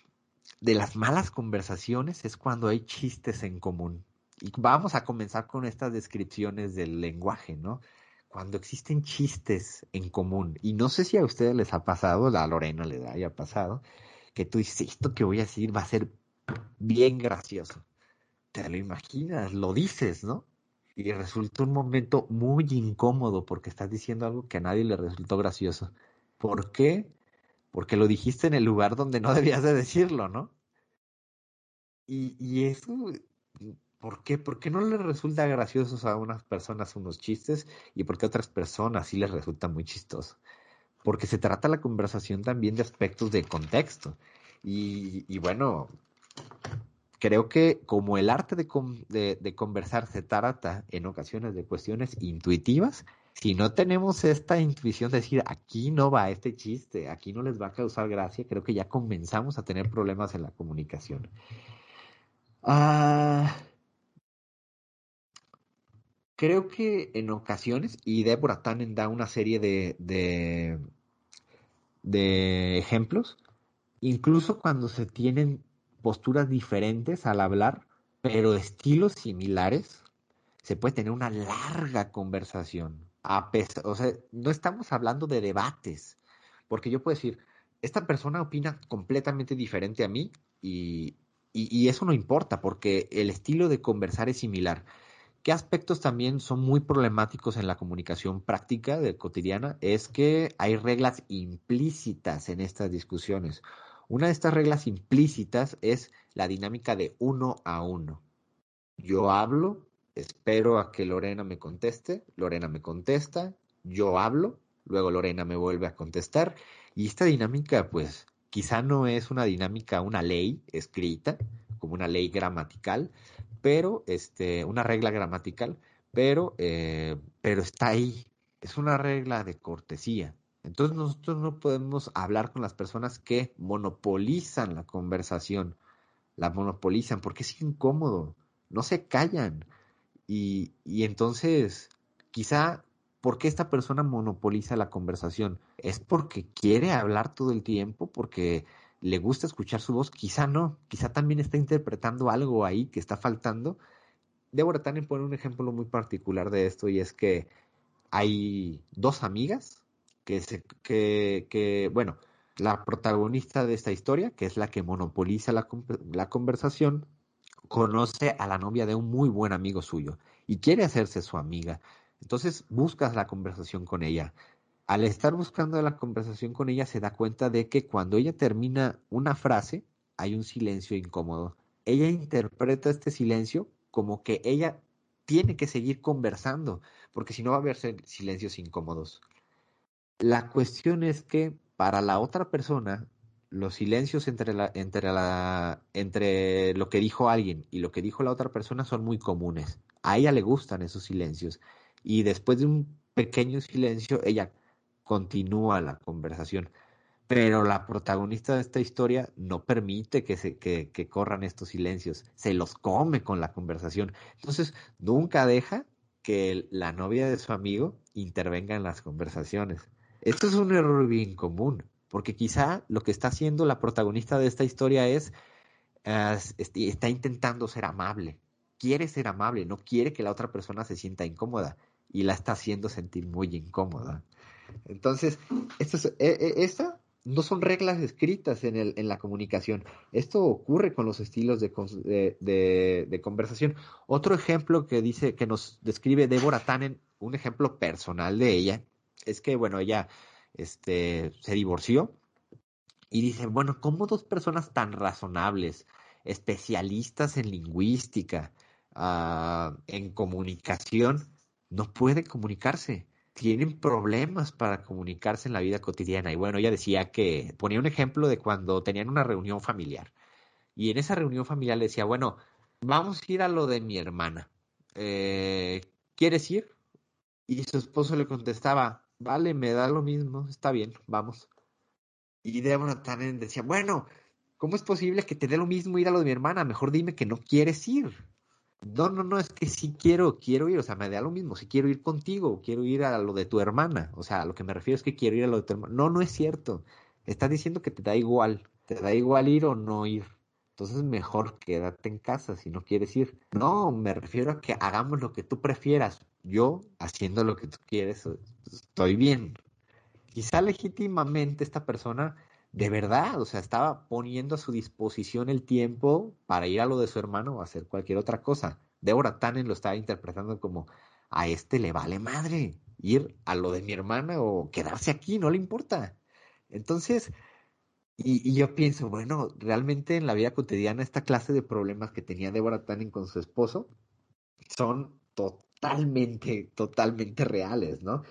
de las malas conversaciones es cuando hay chistes en común. Y vamos a comenzar con estas descripciones del lenguaje, ¿no? Cuando existen chistes en común, y no sé si a ustedes les ha pasado, a Lorena le haya pasado, que tú dices, esto que voy a decir va a ser bien gracioso. Te lo imaginas, lo dices, ¿no? Y resulta un momento muy incómodo porque estás diciendo algo que a nadie le resultó gracioso. ¿Por qué? porque lo dijiste en el lugar donde no debías de decirlo, ¿no? Y, y eso, ¿por qué? ¿Por qué no les resulta gracioso a unas personas unos chistes y por qué a otras personas sí les resulta muy chistoso? Porque se trata la conversación también de aspectos de contexto. Y, bueno, creo que como el arte de, conversar se trata en ocasiones de cuestiones intuitivas, si no tenemos esta intuición de decir, aquí no va este chiste, aquí no les va a causar gracia, creo que ya comenzamos a tener problemas en la comunicación. Ah, creo que en ocasiones, y Deborah Tannen da una serie de, de, ejemplos, incluso cuando se tienen posturas diferentes al hablar, pero estilos similares, se puede tener una larga conversación. A pesar, o sea, no estamos hablando de debates, porque yo puedo decir, esta persona opina completamente diferente a mí y, y, eso no importa porque el estilo de conversar es similar. ¿Qué aspectos también son muy problemáticos en la comunicación práctica de cotidiana? Es que hay reglas implícitas en estas discusiones. Una de estas reglas implícitas es la dinámica de uno a uno. Yo hablo, espero a que Lorena me conteste, Lorena me contesta, yo hablo, luego Lorena me vuelve a contestar y esta dinámica pues Quizá no es una dinámica, una ley escrita, como una ley gramatical, pero este, una regla gramatical, pero, eh, pero está ahí. Es una regla de cortesía. Entonces nosotros no podemos hablar con las personas que monopolizan la conversación, la monopolizan, porque es incómodo, no se callan. Y, y entonces quizá ¿Por qué esta persona monopoliza la conversación? ¿Es porque quiere hablar todo el tiempo? ¿Porque le gusta escuchar su voz? Quizá no, quizá también está interpretando algo ahí que está faltando. Débora Tannen pone un ejemplo muy particular de esto y es que hay dos amigas que, se, que, que bueno, la protagonista de esta historia, que es la que monopoliza la, la conversación, conoce a la novia de un muy buen amigo suyo y quiere hacerse su amiga. Entonces buscas la conversación con ella. Al estar buscando la conversación con ella se da cuenta de que cuando ella termina una frase hay un silencio incómodo. Ella interpreta este silencio como que ella tiene que seguir conversando, porque si no va a haber silencios incómodos. La cuestión es que para la otra persona, los silencios entre, la, entre, la, entre lo que dijo alguien y lo que dijo la otra persona son muy comunes. A ella le gustan esos silencios y después de un pequeño silencio, ella continúa la conversación. Pero la protagonista de esta historia no permite que, se, que, corran estos silencios, se los come con la conversación. Entonces, nunca deja que la novia de su amigo intervenga en las conversaciones. Esto es un error bien común, porque quizá lo que está haciendo la protagonista de esta historia es, está intentando ser amable, quiere ser amable, no quiere que la otra persona se sienta incómoda y la está haciendo sentir muy incómoda. Entonces, esto es, e, e, no son reglas escritas en, el, en la comunicación. Esto ocurre con los estilos de, de, conversación. Otro ejemplo que dice, que nos describe Deborah Tannen, un ejemplo personal de ella, es que, bueno, ella este, se divorció y dice, bueno, ¿cómo dos personas tan razonables, especialistas en lingüística, ah, en comunicación, no pueden comunicarse. Tienen problemas para comunicarse en la vida cotidiana. Y bueno, ella decía que ponía un ejemplo de cuando tenían una reunión familiar. Y en esa reunión familiar le decía, bueno, vamos a ir a lo de mi hermana. Eh, ¿Quieres ir? Y su esposo le contestaba, vale, me da lo mismo, está bien, vamos. Y Deborah también decía, bueno, ¿cómo es posible que te dé lo mismo ir a lo de mi hermana? Mejor dime que no quieres ir. No, no, no, es que sí quiero, quiero ir, o sea, me da lo mismo, si quiero ir contigo, quiero ir a lo de tu hermana, o sea, a lo que me refiero es que quiero ir a lo de tu hermana. No, no es cierto, estás diciendo que te da igual, te da igual ir o no ir. Entonces mejor quédate en casa si no quieres ir. No, me refiero a que hagamos lo que tú prefieras. Yo, haciendo lo que tú quieres, estoy bien. Quizá legítimamente esta persona de verdad, o sea, estaba poniendo a su disposición el tiempo para ir a lo de su hermano o hacer cualquier otra cosa. Deborah Tannen lo estaba interpretando como a este le vale madre ir a lo de mi hermana o quedarse aquí, no le importa. Entonces, Y, yo pienso, bueno, realmente en la vida cotidiana esta clase de problemas que tenía Deborah Tannen con su esposo son totalmente, totalmente reales, ¿no?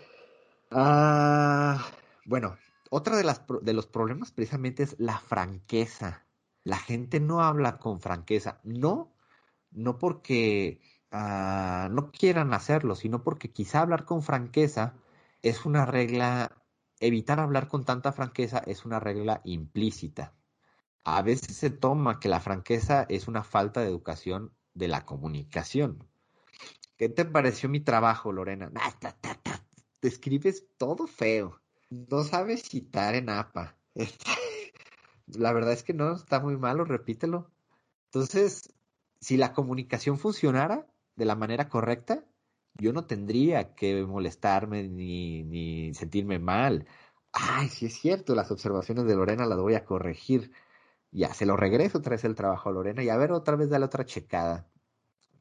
Ah, bueno, otra de, las, de los problemas precisamente es la franqueza. La gente no habla con franqueza, no, no porque ah, no quieran hacerlo, sino porque quizá hablar con franqueza es una regla evitar hablar con tanta franqueza es una regla implícita. A veces se toma que la franqueza es una falta de educación de la comunicación. ¿Qué te pareció mi trabajo, Lorena? Te escribes todo feo. No sabes citar en APA. La verdad es que no, está muy malo, repítelo. Entonces, si la comunicación funcionara de la manera correcta, yo no tendría que molestarme ni, ni sentirme mal. Ay, sí es cierto, las observaciones de Lorena las voy a corregir. Ya, se lo regreso otra vez el trabajo a Lorena y a ver otra vez dale otra checada.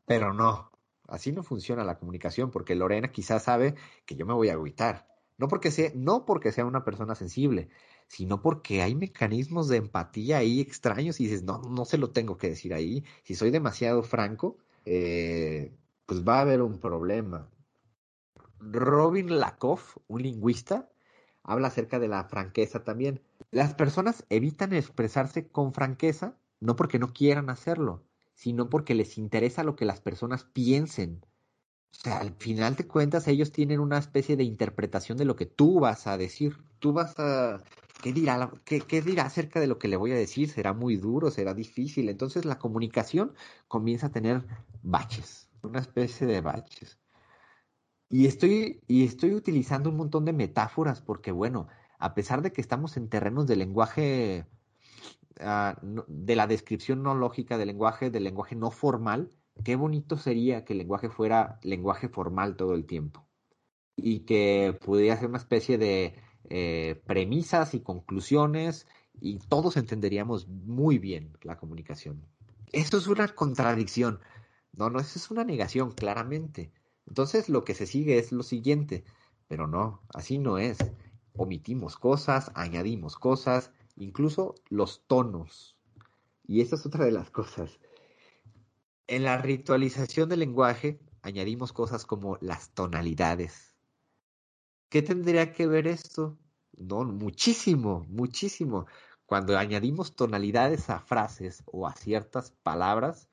Pero no, así no funciona la comunicación, porque Lorena quizás sabe que yo me voy a agüitar. No porque sea, no porque sea una persona sensible, sino porque hay mecanismos de empatía ahí extraños y dices, no, no se lo tengo que decir ahí. Si soy demasiado franco, eh, pues va a haber un problema. Robin Lakoff, un lingüista, habla acerca de la franqueza también. Las personas evitan expresarse con franqueza no porque no quieran hacerlo, sino porque les interesa lo que las personas piensen. O sea, al final de cuentas ellos tienen una especie de interpretación de lo que tú vas a decir. Tú vas a... ¿Qué dirá, qué, qué dirá acerca de lo que le voy a decir? ¿Será muy duro? ¿Será difícil? Entonces la comunicación comienza a tener baches una especie de baches. Y estoy, y estoy utilizando un montón de metáforas porque, bueno, a pesar de que estamos en terrenos de lenguaje, ah, de la descripción no lógica del lenguaje, del lenguaje no formal, qué bonito sería que el lenguaje fuera lenguaje formal todo el tiempo y que pudiera ser una especie de eh, premisas y conclusiones y todos entenderíamos muy bien la comunicación. Esto es una contradicción. No, no, eso es una negación, claramente. Entonces lo que se sigue es lo siguiente, pero no, así no es. Omitimos cosas, añadimos cosas, incluso los tonos. Y esta es otra de las cosas. En la ritualización del lenguaje añadimos cosas como las tonalidades. ¿Qué tendría que ver esto? No, muchísimo, muchísimo. Cuando añadimos tonalidades a frases o a ciertas palabras,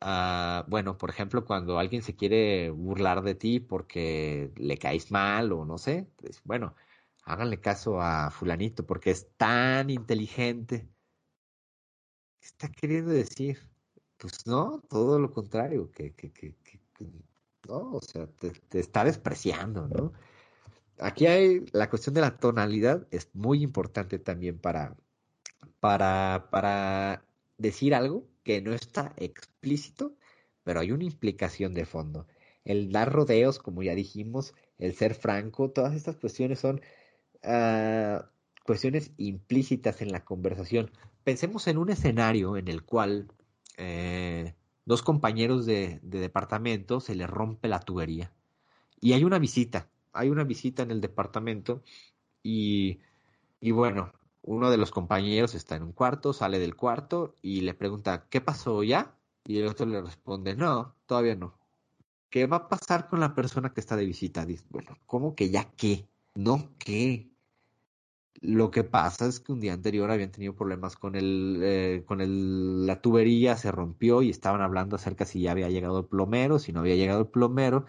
Ah, bueno, por ejemplo, cuando alguien se quiere burlar de ti porque le caes mal o no sé, pues bueno, háganle caso a fulanito porque es tan inteligente. ¿Qué está queriendo decir? Pues no, todo lo contrario, que, que, que, no, o sea, te, te, está despreciando, ¿no? Aquí hay la cuestión de la tonalidad, es muy importante también para, para, para decir algo que no está explícito, pero hay una implicación de fondo. El dar rodeos, como ya dijimos, el ser franco, todas estas cuestiones son ah, cuestiones implícitas en la conversación. Pensemos en un escenario en el cual eh, dos compañeros de, departamento se les rompe la tubería y hay una visita, hay una visita en el departamento y, y bueno, uno de los compañeros está en un cuarto, sale del cuarto y le pregunta, ¿qué pasó ya? Y el otro le responde, no, todavía no. ¿Qué va a pasar con la persona que está de visita? Dice, bueno, ¿cómo que ya qué? No, ¿qué? Lo que pasa es que un día anterior habían tenido problemas con el, eh, con el, la tubería, se rompió y estaban hablando acerca si ya había llegado el plomero, si no había llegado el plomero.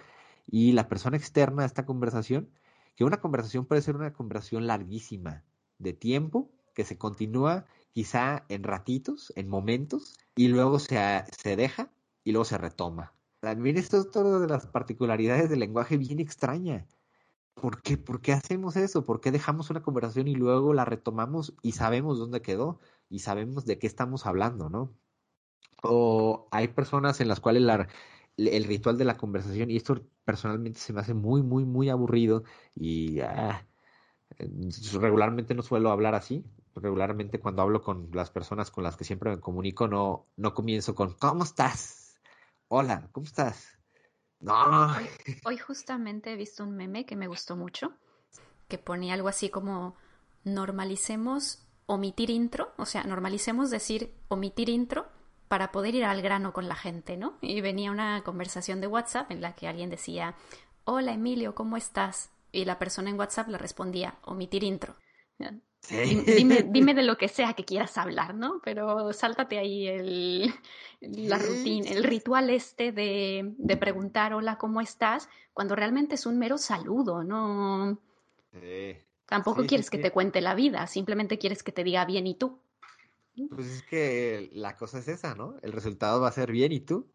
Y la persona externa a esta conversación, que una conversación puede ser una conversación larguísima, de tiempo que se continúa quizá en ratitos, en momentos, y luego se, se deja y luego se retoma. También esto es todas de las particularidades del lenguaje bien extraña. ¿Por qué? ¿Por qué hacemos eso? ¿Por qué dejamos una conversación y luego la retomamos y sabemos dónde quedó y sabemos de qué estamos hablando, ¿no? O hay personas en las cuales el ritual de la conversación, y esto personalmente se me hace muy, muy, muy aburrido y ah, regularmente no suelo hablar así. Regularmente cuando hablo con las personas con las que siempre me comunico, no, no comienzo con ¿cómo estás? Hola, ¿cómo estás? No. Hoy, justamente he visto un meme que me gustó mucho, que ponía algo así como normalicemos omitir intro, o sea, normalicemos decir omitir intro para poder ir al grano con la gente, ¿no? Y venía una conversación de WhatsApp en la que alguien decía, hola Emilio, ¿cómo estás? Y la persona en WhatsApp le respondía, omitir intro. Dime, dime, de lo que sea que quieras hablar, ¿no? Pero sáltate ahí el, la rutina, el ritual este de, de, preguntar hola, ¿cómo estás? Cuando realmente es un mero saludo, ¿no? Tampoco quieres que te cuente la vida, simplemente quieres que te diga bien y tú. Pues es que la cosa es esa, ¿no? El resultado va a ser bien y tú.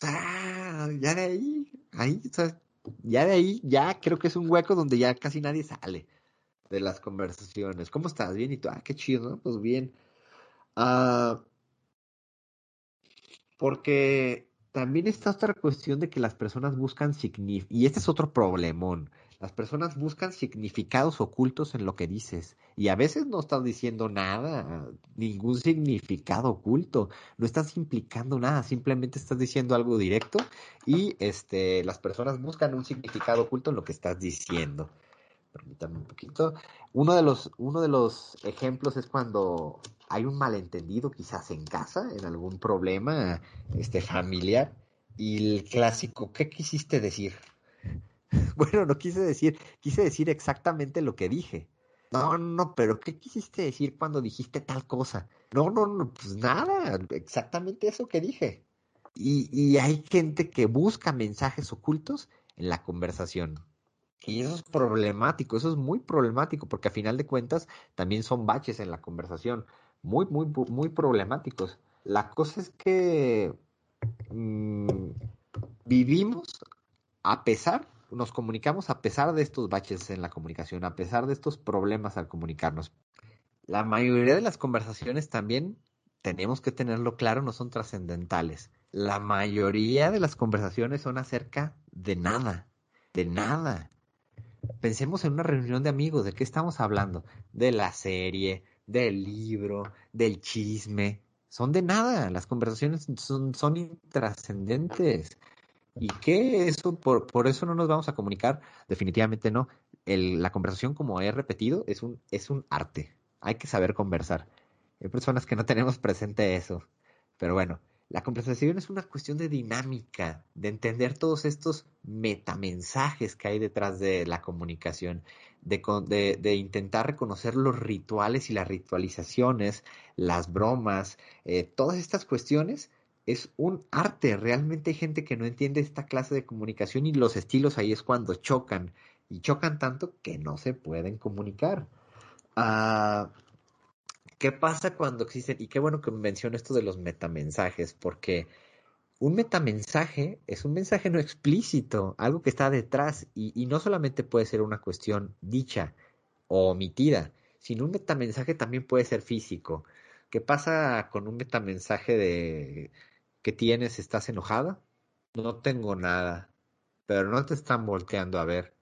ya de ahí, ahí, ya de ahí, ya creo que es un hueco donde ya casi nadie sale de las conversaciones. ¿Cómo estás? Bien y tú, ah, qué chido, ¿no? Pues bien. Ah, porque también está otra cuestión de que las personas buscan significado, y este es otro problemón. Las personas buscan significados ocultos en lo que dices y a veces no estás diciendo nada, ningún significado oculto, no estás implicando nada, simplemente estás diciendo algo directo y este las personas buscan un significado oculto en lo que estás diciendo. Permítame un poquito. Uno de los uno de los ejemplos es cuando hay un malentendido quizás en casa, en algún problema este familiar y el clásico, ¿qué quisiste decir? Bueno, no quise decir, quise decir exactamente lo que dije. No, no, pero ¿qué quisiste decir cuando dijiste tal cosa? No, no, no, pues nada, exactamente eso que dije. Y, y hay gente que busca mensajes ocultos en la conversación. Y eso es problemático, eso es muy problemático, porque a final de cuentas también son baches en la conversación, muy, muy, muy problemáticos. La cosa es que mm, vivimos a pesar nos comunicamos a pesar de estos baches en la comunicación, a pesar de estos problemas al comunicarnos. La mayoría de las conversaciones también tenemos que tenerlo claro, no son trascendentales. La mayoría de las conversaciones son acerca de nada, de nada. Pensemos en una reunión de amigos, ¿de qué estamos hablando? De la serie, del libro, del chisme. Son de nada, las conversaciones son, son intrascendentes. ¿Y qué eso? Por, por eso no nos vamos a comunicar. Definitivamente no. La conversación, como he repetido, es un, es un arte. Hay que saber conversar. Hay personas que no tenemos presente eso. Pero bueno, la conversación es una cuestión de dinámica, de entender todos estos metamensajes que hay detrás de la comunicación, de, de, de intentar reconocer los rituales y las ritualizaciones, las bromas, eh, todas estas cuestiones es un arte. Realmente hay gente que no entiende esta clase de comunicación y los estilos ahí es cuando chocan. Y chocan tanto que no se pueden comunicar. Ah, ¿Qué pasa cuando existen? Y qué bueno que menciono esto de los metamensajes, porque un metamensaje es un mensaje no explícito, algo que está detrás y, no solamente puede ser una cuestión dicha o omitida, sino un metamensaje también puede ser físico. ¿Qué pasa con un metamensaje de ¿Qué tienes? ¿Estás enojada? No tengo nada, pero no te están volteando a ver.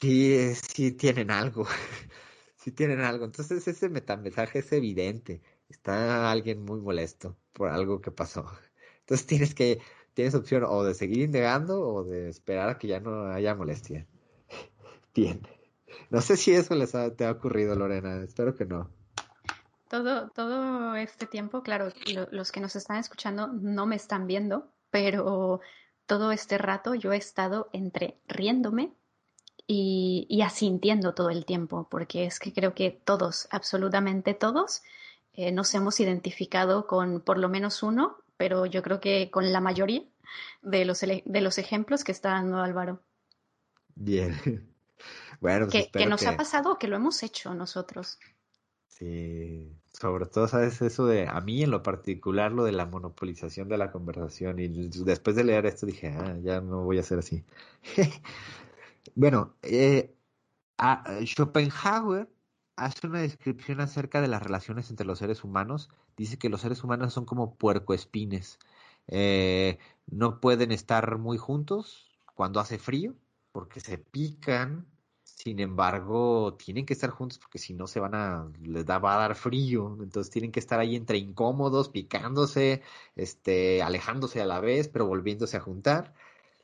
Sí, sí tienen algo, tienen algo. Entonces ese metamensaje es evidente. Está alguien muy molesto por algo que pasó. Entonces tienes que, tienes opción o de seguir indagando o de esperar a que ya no haya molestia. Bien. No sé si eso les te ha ocurrido, Lorena. Espero que no. Todo, todo este tiempo, claro, los que nos están escuchando no me están viendo, pero todo este rato yo he estado entre riéndome y, y asintiendo todo el tiempo, porque es que creo que todos, absolutamente todos, eh, nos hemos identificado con por lo menos uno, pero yo creo que con la mayoría de los, de los ejemplos que está dando Álvaro. Bien. Bueno, pues que, que nos ha pasado, que lo hemos hecho nosotros. Sí, sobre todo, ¿sabes? Eso de, a mí en lo particular, lo de la monopolización de la conversación. Y después de leer esto dije, ah, ya no voy a ser así. bueno, eh, Schopenhauer hace una descripción acerca de las relaciones entre los seres humanos. Dice que los seres humanos son como puercoespines. Eh, no pueden estar muy juntos cuando hace frío porque se pican sin embargo, tienen que estar juntos porque si no se van a, les va a dar frío. Entonces tienen que estar ahí entre incómodos, picándose, este, alejándose a la vez, pero volviéndose a juntar.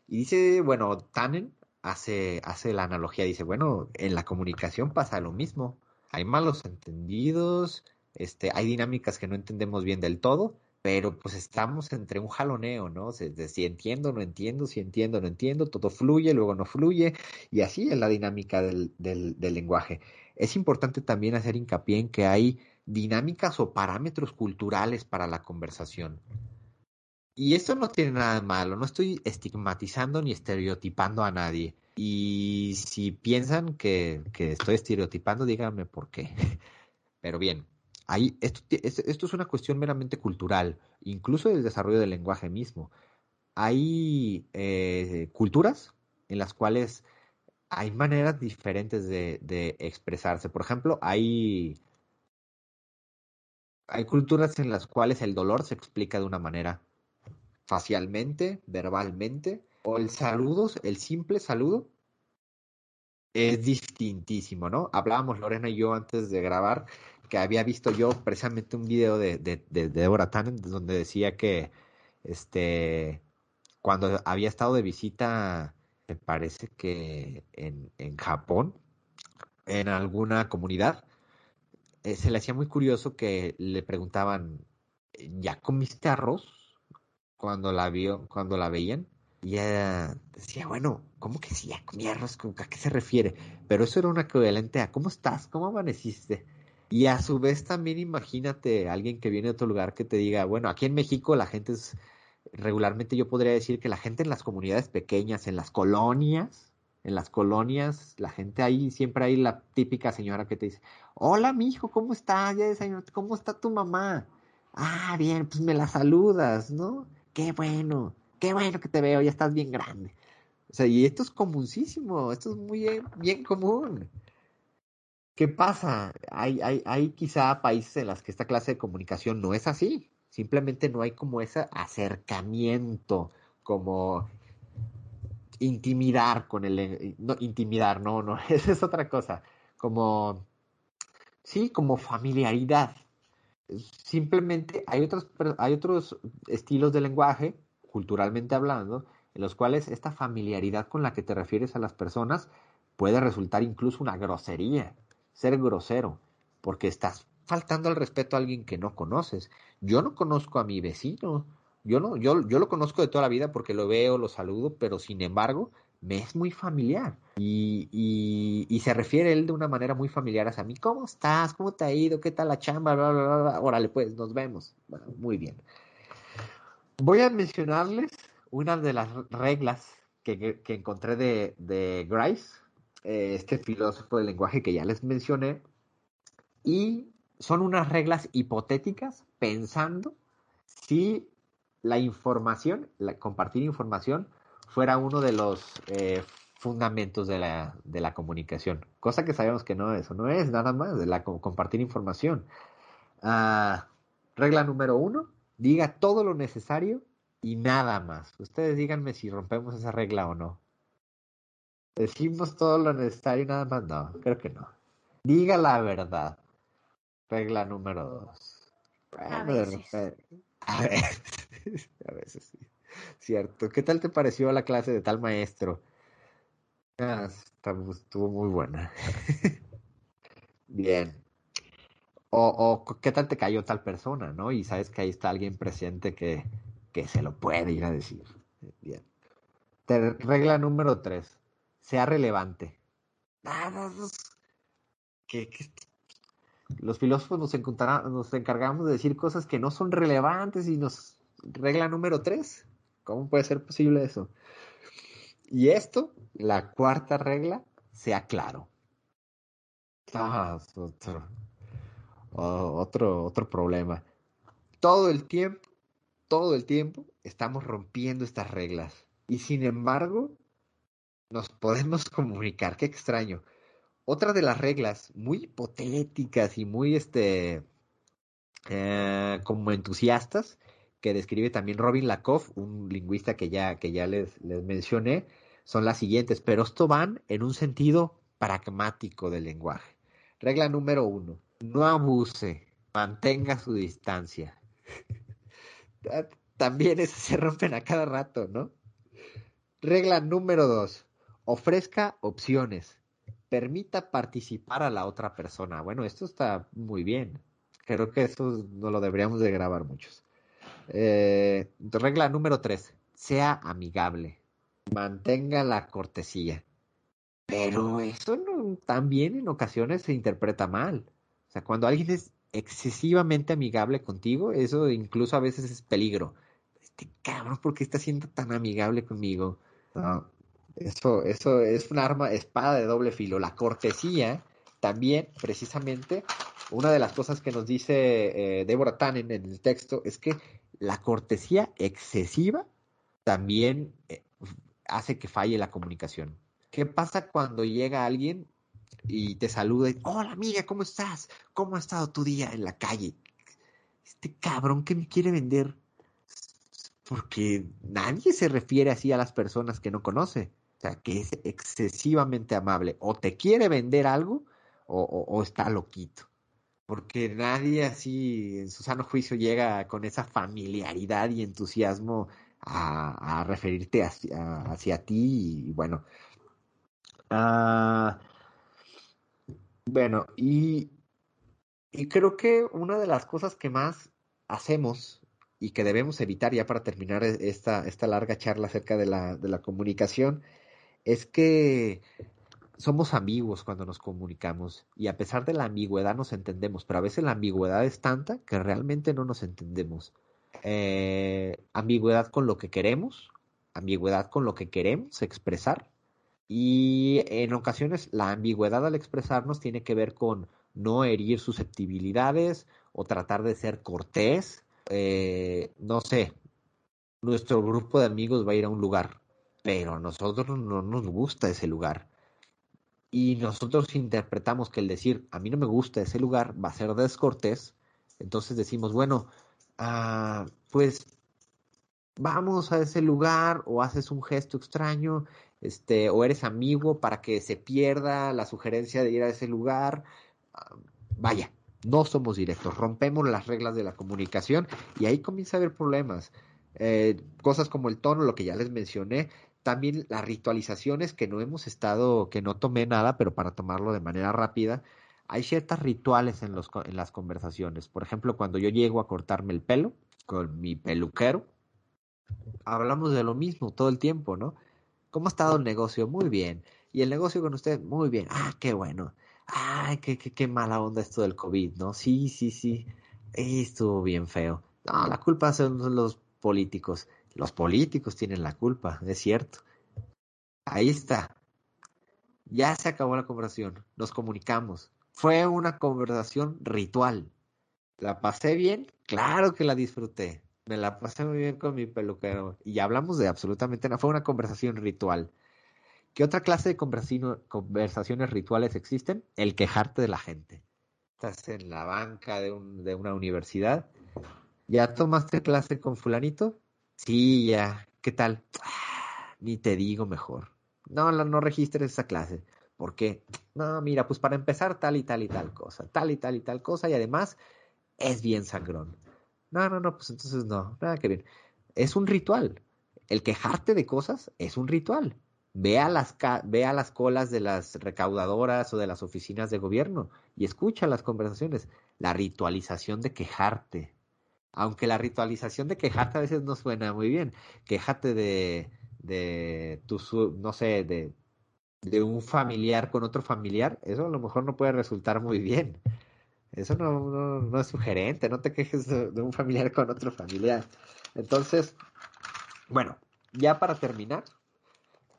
Y dice, bueno, Tannen hace, hace la analogía, dice, bueno, en la comunicación pasa lo mismo. hay malos entendidos, este, hay dinámicas que no entendemos bien del todo, pero pues estamos entre un jaloneo, ¿no? De si entiendo, no entiendo, si entiendo, no entiendo, todo fluye, luego no fluye, y así es la dinámica del, del lenguaje. Es importante también hacer hincapié en que hay dinámicas o parámetros culturales para la conversación. Y esto no tiene nada de malo, no estoy estigmatizando ni estereotipando a nadie. Y si piensan que, estoy estereotipando, díganme por qué. Pero bien, ahí, esto, esto, es una cuestión meramente cultural, incluso del desarrollo del lenguaje mismo. Hay eh, culturas en las cuales hay maneras diferentes de, de expresarse. Por ejemplo, hay hay culturas en las cuales el dolor se explica de una manera facialmente, verbalmente, o el saludo, el simple saludo, es distintísimo, ¿no? Hablábamos Lorena y yo antes de grabar que había visto yo precisamente un video de, de, de, Deborah Tannen donde decía que este cuando había estado de visita, me parece que en, en Japón, en alguna comunidad, eh, se le hacía muy curioso que le preguntaban, ¿ya comiste arroz? Cuando la vio, cuando la veían. Ella decía, bueno, ¿cómo que sí, ya comí arroz? ¿A qué se refiere? Pero eso era una equivalente a, ¿cómo estás? ¿Cómo amaneciste? Y a su vez también imagínate alguien que viene de otro lugar que te diga, bueno, aquí en México la gente es, regularmente yo podría decir que la gente en las comunidades pequeñas, en las colonias, en las colonias, la gente ahí, siempre hay la típica señora que te dice, hola mi hijo, ¿cómo estás? Ya ¿Cómo está tu mamá? Ah, bien, pues me la saludas, ¿no? Qué bueno, qué bueno que te veo, ya estás bien grande. O sea, y esto es comunísimo, esto es muy bien, común. ¿Qué pasa? Hay, hay, hay quizá países en los que esta clase de comunicación no es así. Simplemente no hay como ese acercamiento, como intimidar con el... No, intimidar, no, no, esa es otra cosa. Como, sí, como familiaridad. Simplemente hay otros, otros estilos de lenguaje, culturalmente hablando, en los cuales esta familiaridad con la que te refieres a las personas puede resultar incluso una grosería, ser grosero, porque estás faltando al respeto a alguien que no conoces. Yo no conozco a mi vecino, yo no, yo lo conozco de toda la vida porque lo veo, lo saludo, pero sin embargo, me es muy familiar. Y, y, se refiere él de una manera muy familiar a mí. ¿Cómo estás? ¿Cómo te ha ido? ¿Qué tal la chamba? Órale, pues, nos vemos. Muy bien. Voy a mencionarles una de las reglas que, que encontré de, de Grice, eh, este filósofo del lenguaje que ya les mencioné. Y son unas reglas hipotéticas pensando si la información, la, compartir información, fuera uno de los eh, fundamentos de la, de la, comunicación. Cosa que sabemos que no, eso no es nada más de la compartir información. Ah, regla número uno, diga todo lo necesario y nada más. Ustedes díganme si rompemos esa regla o no. ¿Decimos todo lo necesario y nada más? No, creo que no. Diga la verdad. Regla número dos. a veces. A veces, a veces sí. Cierto. ¿Qué tal te pareció la clase de tal maestro? Ah, estuvo muy buena. Bien. O, o, qué tal te cayó tal persona, ¿no? Y sabes que ahí está alguien presente que, que se lo puede ir a decir. Bien. regla número tres. Sea relevante. Ah, ¿Qué, qué, los filósofos nos, nos encargamos de decir cosas que no son relevantes y nos... Regla número tres. ¿Cómo puede ser posible eso? Y esto, la cuarta regla, sea claro. Ah, otro, otro, otro problema. Todo el tiempo, todo el tiempo estamos rompiendo estas reglas. Y sin embargo, nos podemos comunicar. Qué extraño. Otra de las reglas muy hipotéticas y muy este eh, como entusiastas que describe también Robin Lakoff, un lingüista que ya, que ya les, les mencioné, son las siguientes, pero esto van en un sentido pragmático del lenguaje. Regla número uno, no abuse, mantenga su distancia. También se rompen a cada rato, ¿no? Regla número dos, ofrezca opciones permita participar a la otra persona. Bueno, esto está muy bien. Creo que eso no lo deberíamos de grabar muchos. Eh, regla número tres, sea amigable. Mantenga la cortesía. Pero eso también en ocasiones se interpreta mal. O sea, cuando alguien es excesivamente amigable contigo, eso incluso a veces es peligro. Este cabrón, ¿por qué está siendo tan amigable conmigo? No, eso, eso es un arma, espada de doble filo. La cortesía también, precisamente, una de las cosas que nos dice eh, Deborah Tannen en el texto es que la cortesía excesiva también eh, hace que falle la comunicación. ¿Qué pasa cuando llega alguien y te saluda y, hola amiga, ¿cómo estás? ¿Cómo ha estado tu día en la calle? Este cabrón que me quiere vender. Porque nadie se refiere así a las personas que no conoce. O sea, que es excesivamente amable. O te quiere vender algo o, está loquito. Porque nadie así en su sano juicio llega con esa familiaridad y entusiasmo a, referirte hacia, hacia, ti. Y bueno, Ah, bueno, y, y creo que una de las cosas que más hacemos y que debemos evitar ya para terminar e, esta, esta larga charla acerca de la, de la comunicación es que somos amigos cuando nos comunicamos y a pesar de la ambigüedad nos entendemos, pero a veces la ambigüedad es tanta que realmente no nos entendemos. Eh, ambigüedad con lo que queremos, ambigüedad con lo que queremos expresar y en ocasiones la ambigüedad al expresarnos tiene que ver con no herir susceptibilidades o tratar de ser cortés. Eh, no sé, nuestro grupo de amigos va a ir a un lugar, pero a nosotros no nos gusta ese lugar. Y nosotros interpretamos que el decir a mí no me gusta ese lugar va a ser descortés. Entonces decimos, bueno, ah, pues vamos a ese lugar o haces un gesto extraño este, o eres amigo para que se pierda la sugerencia de ir a ese lugar. Ah, vaya, no somos directos, rompemos las reglas de la comunicación y ahí comienza a haber problemas. Eh, cosas como el tono, lo que ya les mencioné, también las ritualizaciones que no hemos estado, que no tomé nada, pero para tomarlo de manera rápida, hay ciertas rituales en, los, en las conversaciones. Por ejemplo, cuando yo llego a cortarme el pelo con mi peluquero, hablamos de lo mismo todo el tiempo, ¿no? ¿Cómo ha estado el negocio? Muy bien. ¿Y el negocio con usted? Muy bien. Ah, qué bueno. Ay, qué, qué, qué mala onda esto del COVID, ¿no? Sí, sí, sí. Estuvo bien feo. No, la culpa son los políticos. Los políticos tienen la culpa, es cierto. Ahí está. Ya se acabó la conversación. Nos comunicamos. Fue una conversación ritual. ¿La pasé bien? Claro que la disfruté. Me la pasé muy bien con mi peluquero y hablamos de absolutamente nada. Fue una conversación ritual. ¿Qué otra clase de conversaciones rituales existen? El quejarte de la gente. Estás en la banca de, una universidad. ¿Ya tomaste clase con fulanito? Sí, ya. ¿Qué tal? Ah, ni te digo mejor. No, no, registres esa clase. ¿Por qué? No, mira, pues para empezar tal y tal y tal cosa. Tal y tal y tal cosa. Y además es bien sangrón. No, no, no, pues entonces no, nada que bien. Es un ritual. El quejarte de cosas es un ritual. Ve a, las, ve a las colas de las recaudadoras o de las oficinas de gobierno y escucha las conversaciones. La ritualización de quejarte. Aunque la ritualización de quejarte a veces no suena muy bien. Quejate de, de tu, no sé, de, de un familiar con otro familiar. Eso a lo mejor no puede resultar muy bien. Eso no, no, es sugerente, no te quejes de, un familiar con otro familiar. Entonces, bueno, ya para terminar,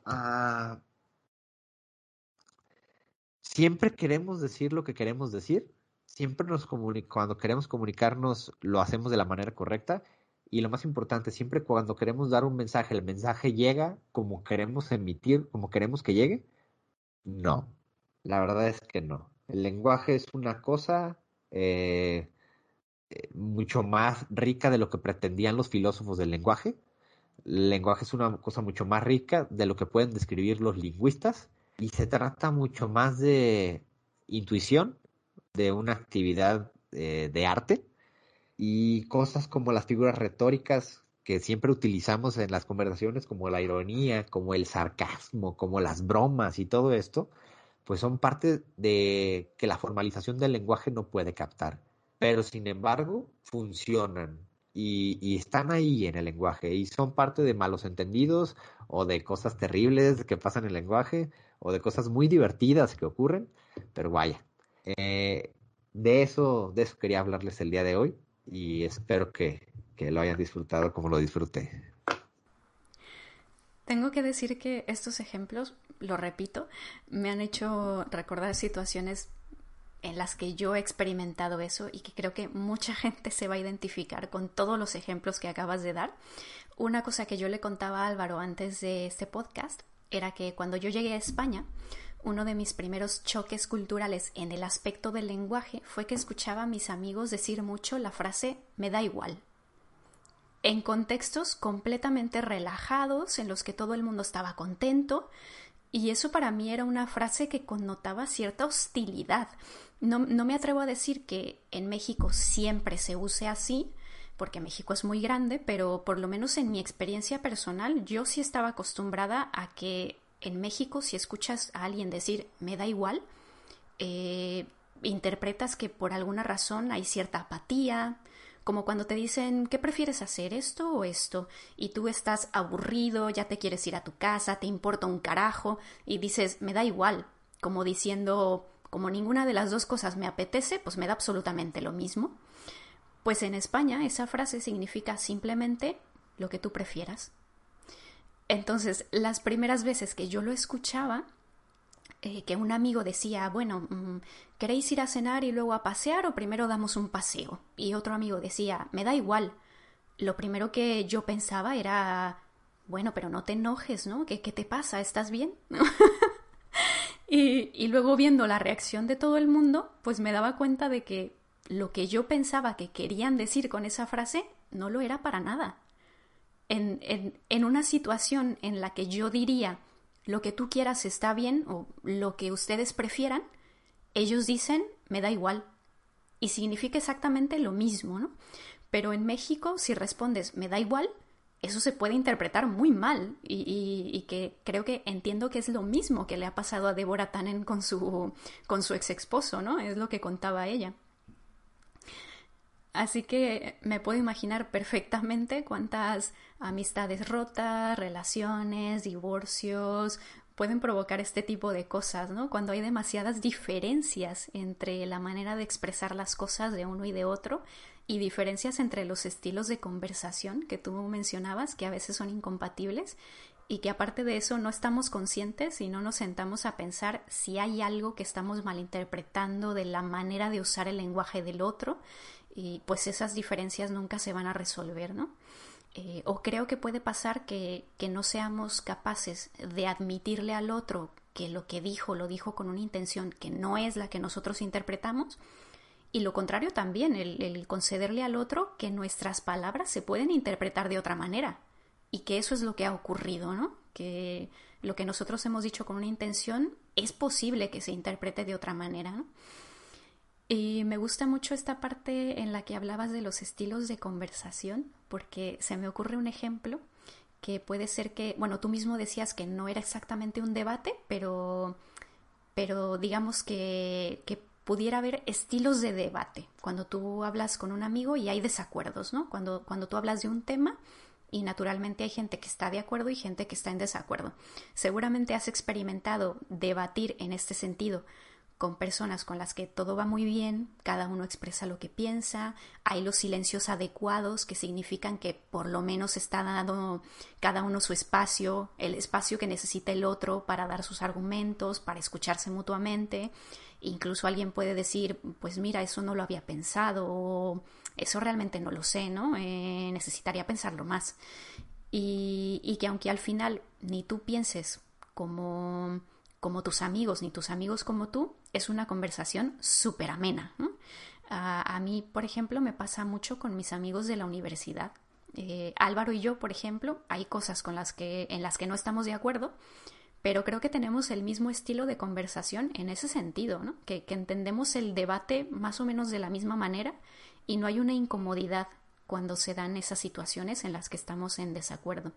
ah, siempre queremos decir lo que queremos decir, siempre nos cuando queremos comunicarnos lo hacemos de la manera correcta y lo más importante, siempre cuando queremos dar un mensaje, el mensaje llega como queremos emitir, como queremos que llegue. No, la verdad es que no. El lenguaje es una cosa, eh, eh, mucho más rica de lo que pretendían los filósofos del lenguaje. El lenguaje es una cosa mucho más rica de lo que pueden describir los lingüistas y se trata mucho más de intuición, de una actividad eh, de arte y cosas como las figuras retóricas que siempre utilizamos en las conversaciones, como la ironía, como el sarcasmo, como las bromas y todo esto, pues son parte de que la formalización del lenguaje no puede captar, pero sin embargo funcionan y, están ahí en el lenguaje y son parte de malos entendidos o de cosas terribles que pasan en el lenguaje o de cosas muy divertidas que ocurren, pero vaya, eh, de eso, de eso quería hablarles el día de hoy y espero que, que lo hayan disfrutado como lo disfruté. Tengo que decir que estos ejemplos, lo repito, me han hecho recordar situaciones en las que yo he experimentado eso y que creo que mucha gente se va a identificar con todos los ejemplos que acabas de dar. Una cosa que yo le contaba a Álvaro antes de este podcast era que cuando yo llegué a España, uno de mis primeros choques culturales en el aspecto del lenguaje fue que escuchaba a mis amigos decir mucho la frase me da igual en contextos completamente relajados, en los que todo el mundo estaba contento, y eso para mí era una frase que connotaba cierta hostilidad. No, no, me atrevo a decir que en México siempre se use así, porque México es muy grande, pero por lo menos en mi experiencia personal, yo sí estaba acostumbrada a que en México si escuchas a alguien decir me da igual, eh, interpretas que por alguna razón hay cierta apatía, como cuando te dicen, ¿qué prefieres hacer, esto o esto? Y tú estás aburrido, ya te quieres ir a tu casa, te importa un carajo, y dices, me da igual, como diciendo, como ninguna de las dos cosas me apetece, pues me da absolutamente lo mismo. Pues en España esa frase significa simplemente lo que tú prefieras. Entonces, las primeras veces que yo lo escuchaba, eh, que un amigo decía, bueno, mm, ¿queréis ir a cenar y luego a pasear o primero damos un paseo? Y otro amigo decía, me da igual. Lo primero que yo pensaba era, bueno, pero no te enojes, ¿no? ¿Qué, qué te pasa? ¿Estás bien? y, y luego viendo la reacción de todo el mundo, pues me daba cuenta de que lo que yo pensaba que querían decir con esa frase no lo era para nada. En, en, en, una situación en la que yo diría lo que tú quieras está bien o lo que ustedes prefieran, ellos dicen, me da igual. Y significa exactamente lo mismo, ¿no? Pero en México, si respondes, me da igual, eso se puede interpretar muy mal y, y, que creo que entiendo que es lo mismo que le ha pasado a Deborah Tannen con su, con su ex esposo, ¿no? Es lo que contaba ella. Así que me puedo imaginar perfectamente cuántas amistades rotas, relaciones, divorcios pueden provocar este tipo de cosas, ¿no? Cuando hay demasiadas diferencias entre la manera de expresar las cosas de uno y de otro y diferencias entre los estilos de conversación que tú mencionabas, que a veces son incompatibles y que aparte de eso no estamos conscientes y no nos sentamos a pensar si hay algo que estamos malinterpretando de la manera de usar el lenguaje del otro y pues esas diferencias nunca se van a resolver, ¿no? Eh, o creo que puede pasar que, que no seamos capaces de admitirle al otro que lo que dijo lo dijo con una intención que no es la que nosotros interpretamos y lo contrario también, el, el, concederle al otro que nuestras palabras se pueden interpretar de otra manera y que eso es lo que ha ocurrido, ¿no? Que lo que nosotros hemos dicho con una intención es posible que se interprete de otra manera, ¿no? Y me gusta mucho esta parte en la que hablabas de los estilos de conversación, porque se me ocurre un ejemplo que puede ser que, bueno, tú mismo decías que no era exactamente un debate, pero, pero digamos que, que pudiera haber estilos de debate. Cuando tú hablas con un amigo y hay desacuerdos, ¿no? Cuando, cuando tú hablas de un tema y naturalmente hay gente que está de acuerdo y gente que está en desacuerdo. Seguramente has experimentado debatir en este sentido con personas con las que todo va muy bien, cada uno expresa lo que piensa, hay los silencios adecuados que significan que por lo menos está dando cada uno su espacio, el espacio que necesita el otro para dar sus argumentos, para escucharse mutuamente. Incluso alguien puede decir, pues mira, eso no lo había pensado o eso realmente no lo sé, ¿no? Eh, necesitaría pensarlo más. Y, y que aunque al final ni tú pienses como como tus amigos ni tus amigos como tú, es una conversación súper amena. A, mí, por ejemplo, me pasa mucho con mis amigos de la universidad. Eh, Álvaro y yo, por ejemplo, hay cosas con las que, en las que no estamos de acuerdo, pero creo que tenemos el mismo estilo de conversación en ese sentido, que, que entendemos el debate más o menos de la misma manera y no hay una incomodidad cuando se dan esas situaciones en las que estamos en desacuerdo.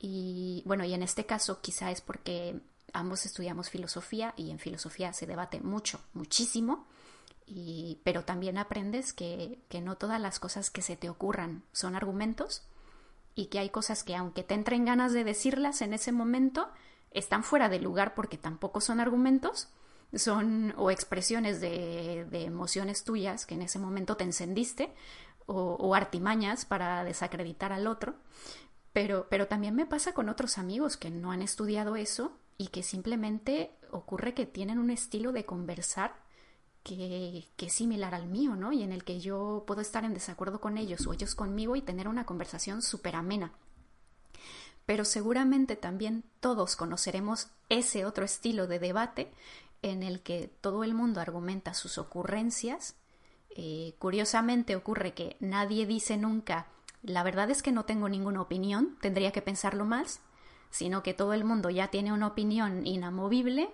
Y bueno, y en este caso quizá es porque ambos estudiamos filosofía y en filosofía se debate mucho, muchísimo, y, pero también aprendes que, que no todas las cosas que se te ocurran son argumentos y que hay cosas que aunque te entren ganas de decirlas en ese momento, están fuera de lugar porque tampoco son argumentos, son o expresiones de, de emociones tuyas que en ese momento te encendiste o, o, artimañas para desacreditar al otro. Pero, pero también me pasa con otros amigos que no han estudiado eso y que simplemente ocurre que tienen un estilo de conversar que, que, es similar al mío, ¿no? Y en el que yo puedo estar en desacuerdo con ellos o ellos conmigo y tener una conversación súper amena. Pero seguramente también todos conoceremos ese otro estilo de debate en el que todo el mundo argumenta sus ocurrencias. Eh, curiosamente ocurre que nadie dice nunca, la verdad es que no tengo ninguna opinión, tendría que pensarlo más, sino que todo el mundo ya tiene una opinión inamovible,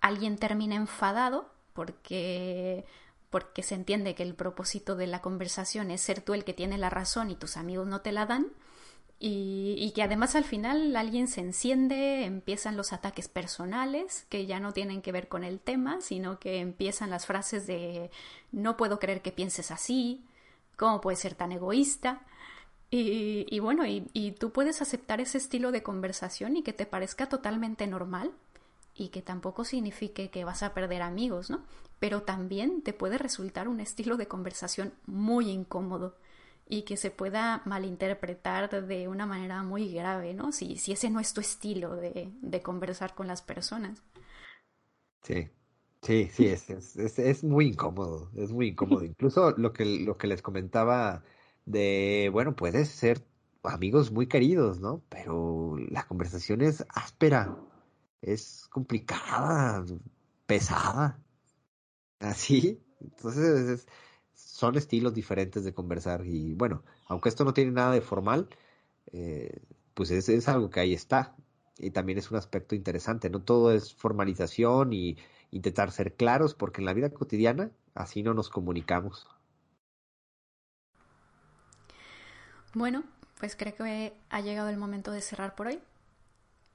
alguien termina enfadado porque porque se entiende que el propósito de la conversación es ser tú el que tiene la razón y tus amigos no te la dan, y, y, que además al final alguien se enciende, empiezan los ataques personales que ya no tienen que ver con el tema, sino que empiezan las frases de no puedo creer que pienses así, cómo puedes ser tan egoísta. Y, y bueno, y, y tú puedes aceptar ese estilo de conversación y que te parezca totalmente normal y que tampoco signifique que vas a perder amigos, ¿no? Pero también te puede resultar un estilo de conversación muy incómodo y que se pueda malinterpretar de una manera muy grave, ¿no? Si, si ese no es tu estilo de, de conversar con las personas. Sí, sí, sí, es, es, es, muy incómodo, es muy incómodo. Incluso lo que, lo que les comentaba de, bueno, puedes ser amigos muy queridos, ¿no? Pero la conversación es áspera, es complicada, pesada. Así, entonces es, son estilos diferentes de conversar y bueno, aunque esto no tiene nada de formal, eh, pues es, es, algo que ahí está y también es un aspecto interesante, no todo es formalización y intentar ser claros porque en la vida cotidiana así no nos comunicamos. Bueno, pues creo que ha llegado el momento de cerrar por hoy.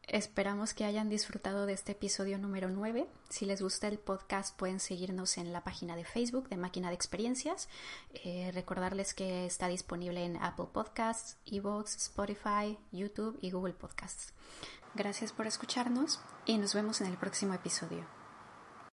Esperamos que hayan disfrutado de este episodio número 9. Si les gusta el podcast pueden seguirnos en la página de Facebook de Máquina de Experiencias. Eh, recordarles que está disponible en Apple Podcasts, Evox, Spotify, YouTube y Google Podcasts. Gracias por escucharnos y nos vemos en el próximo episodio.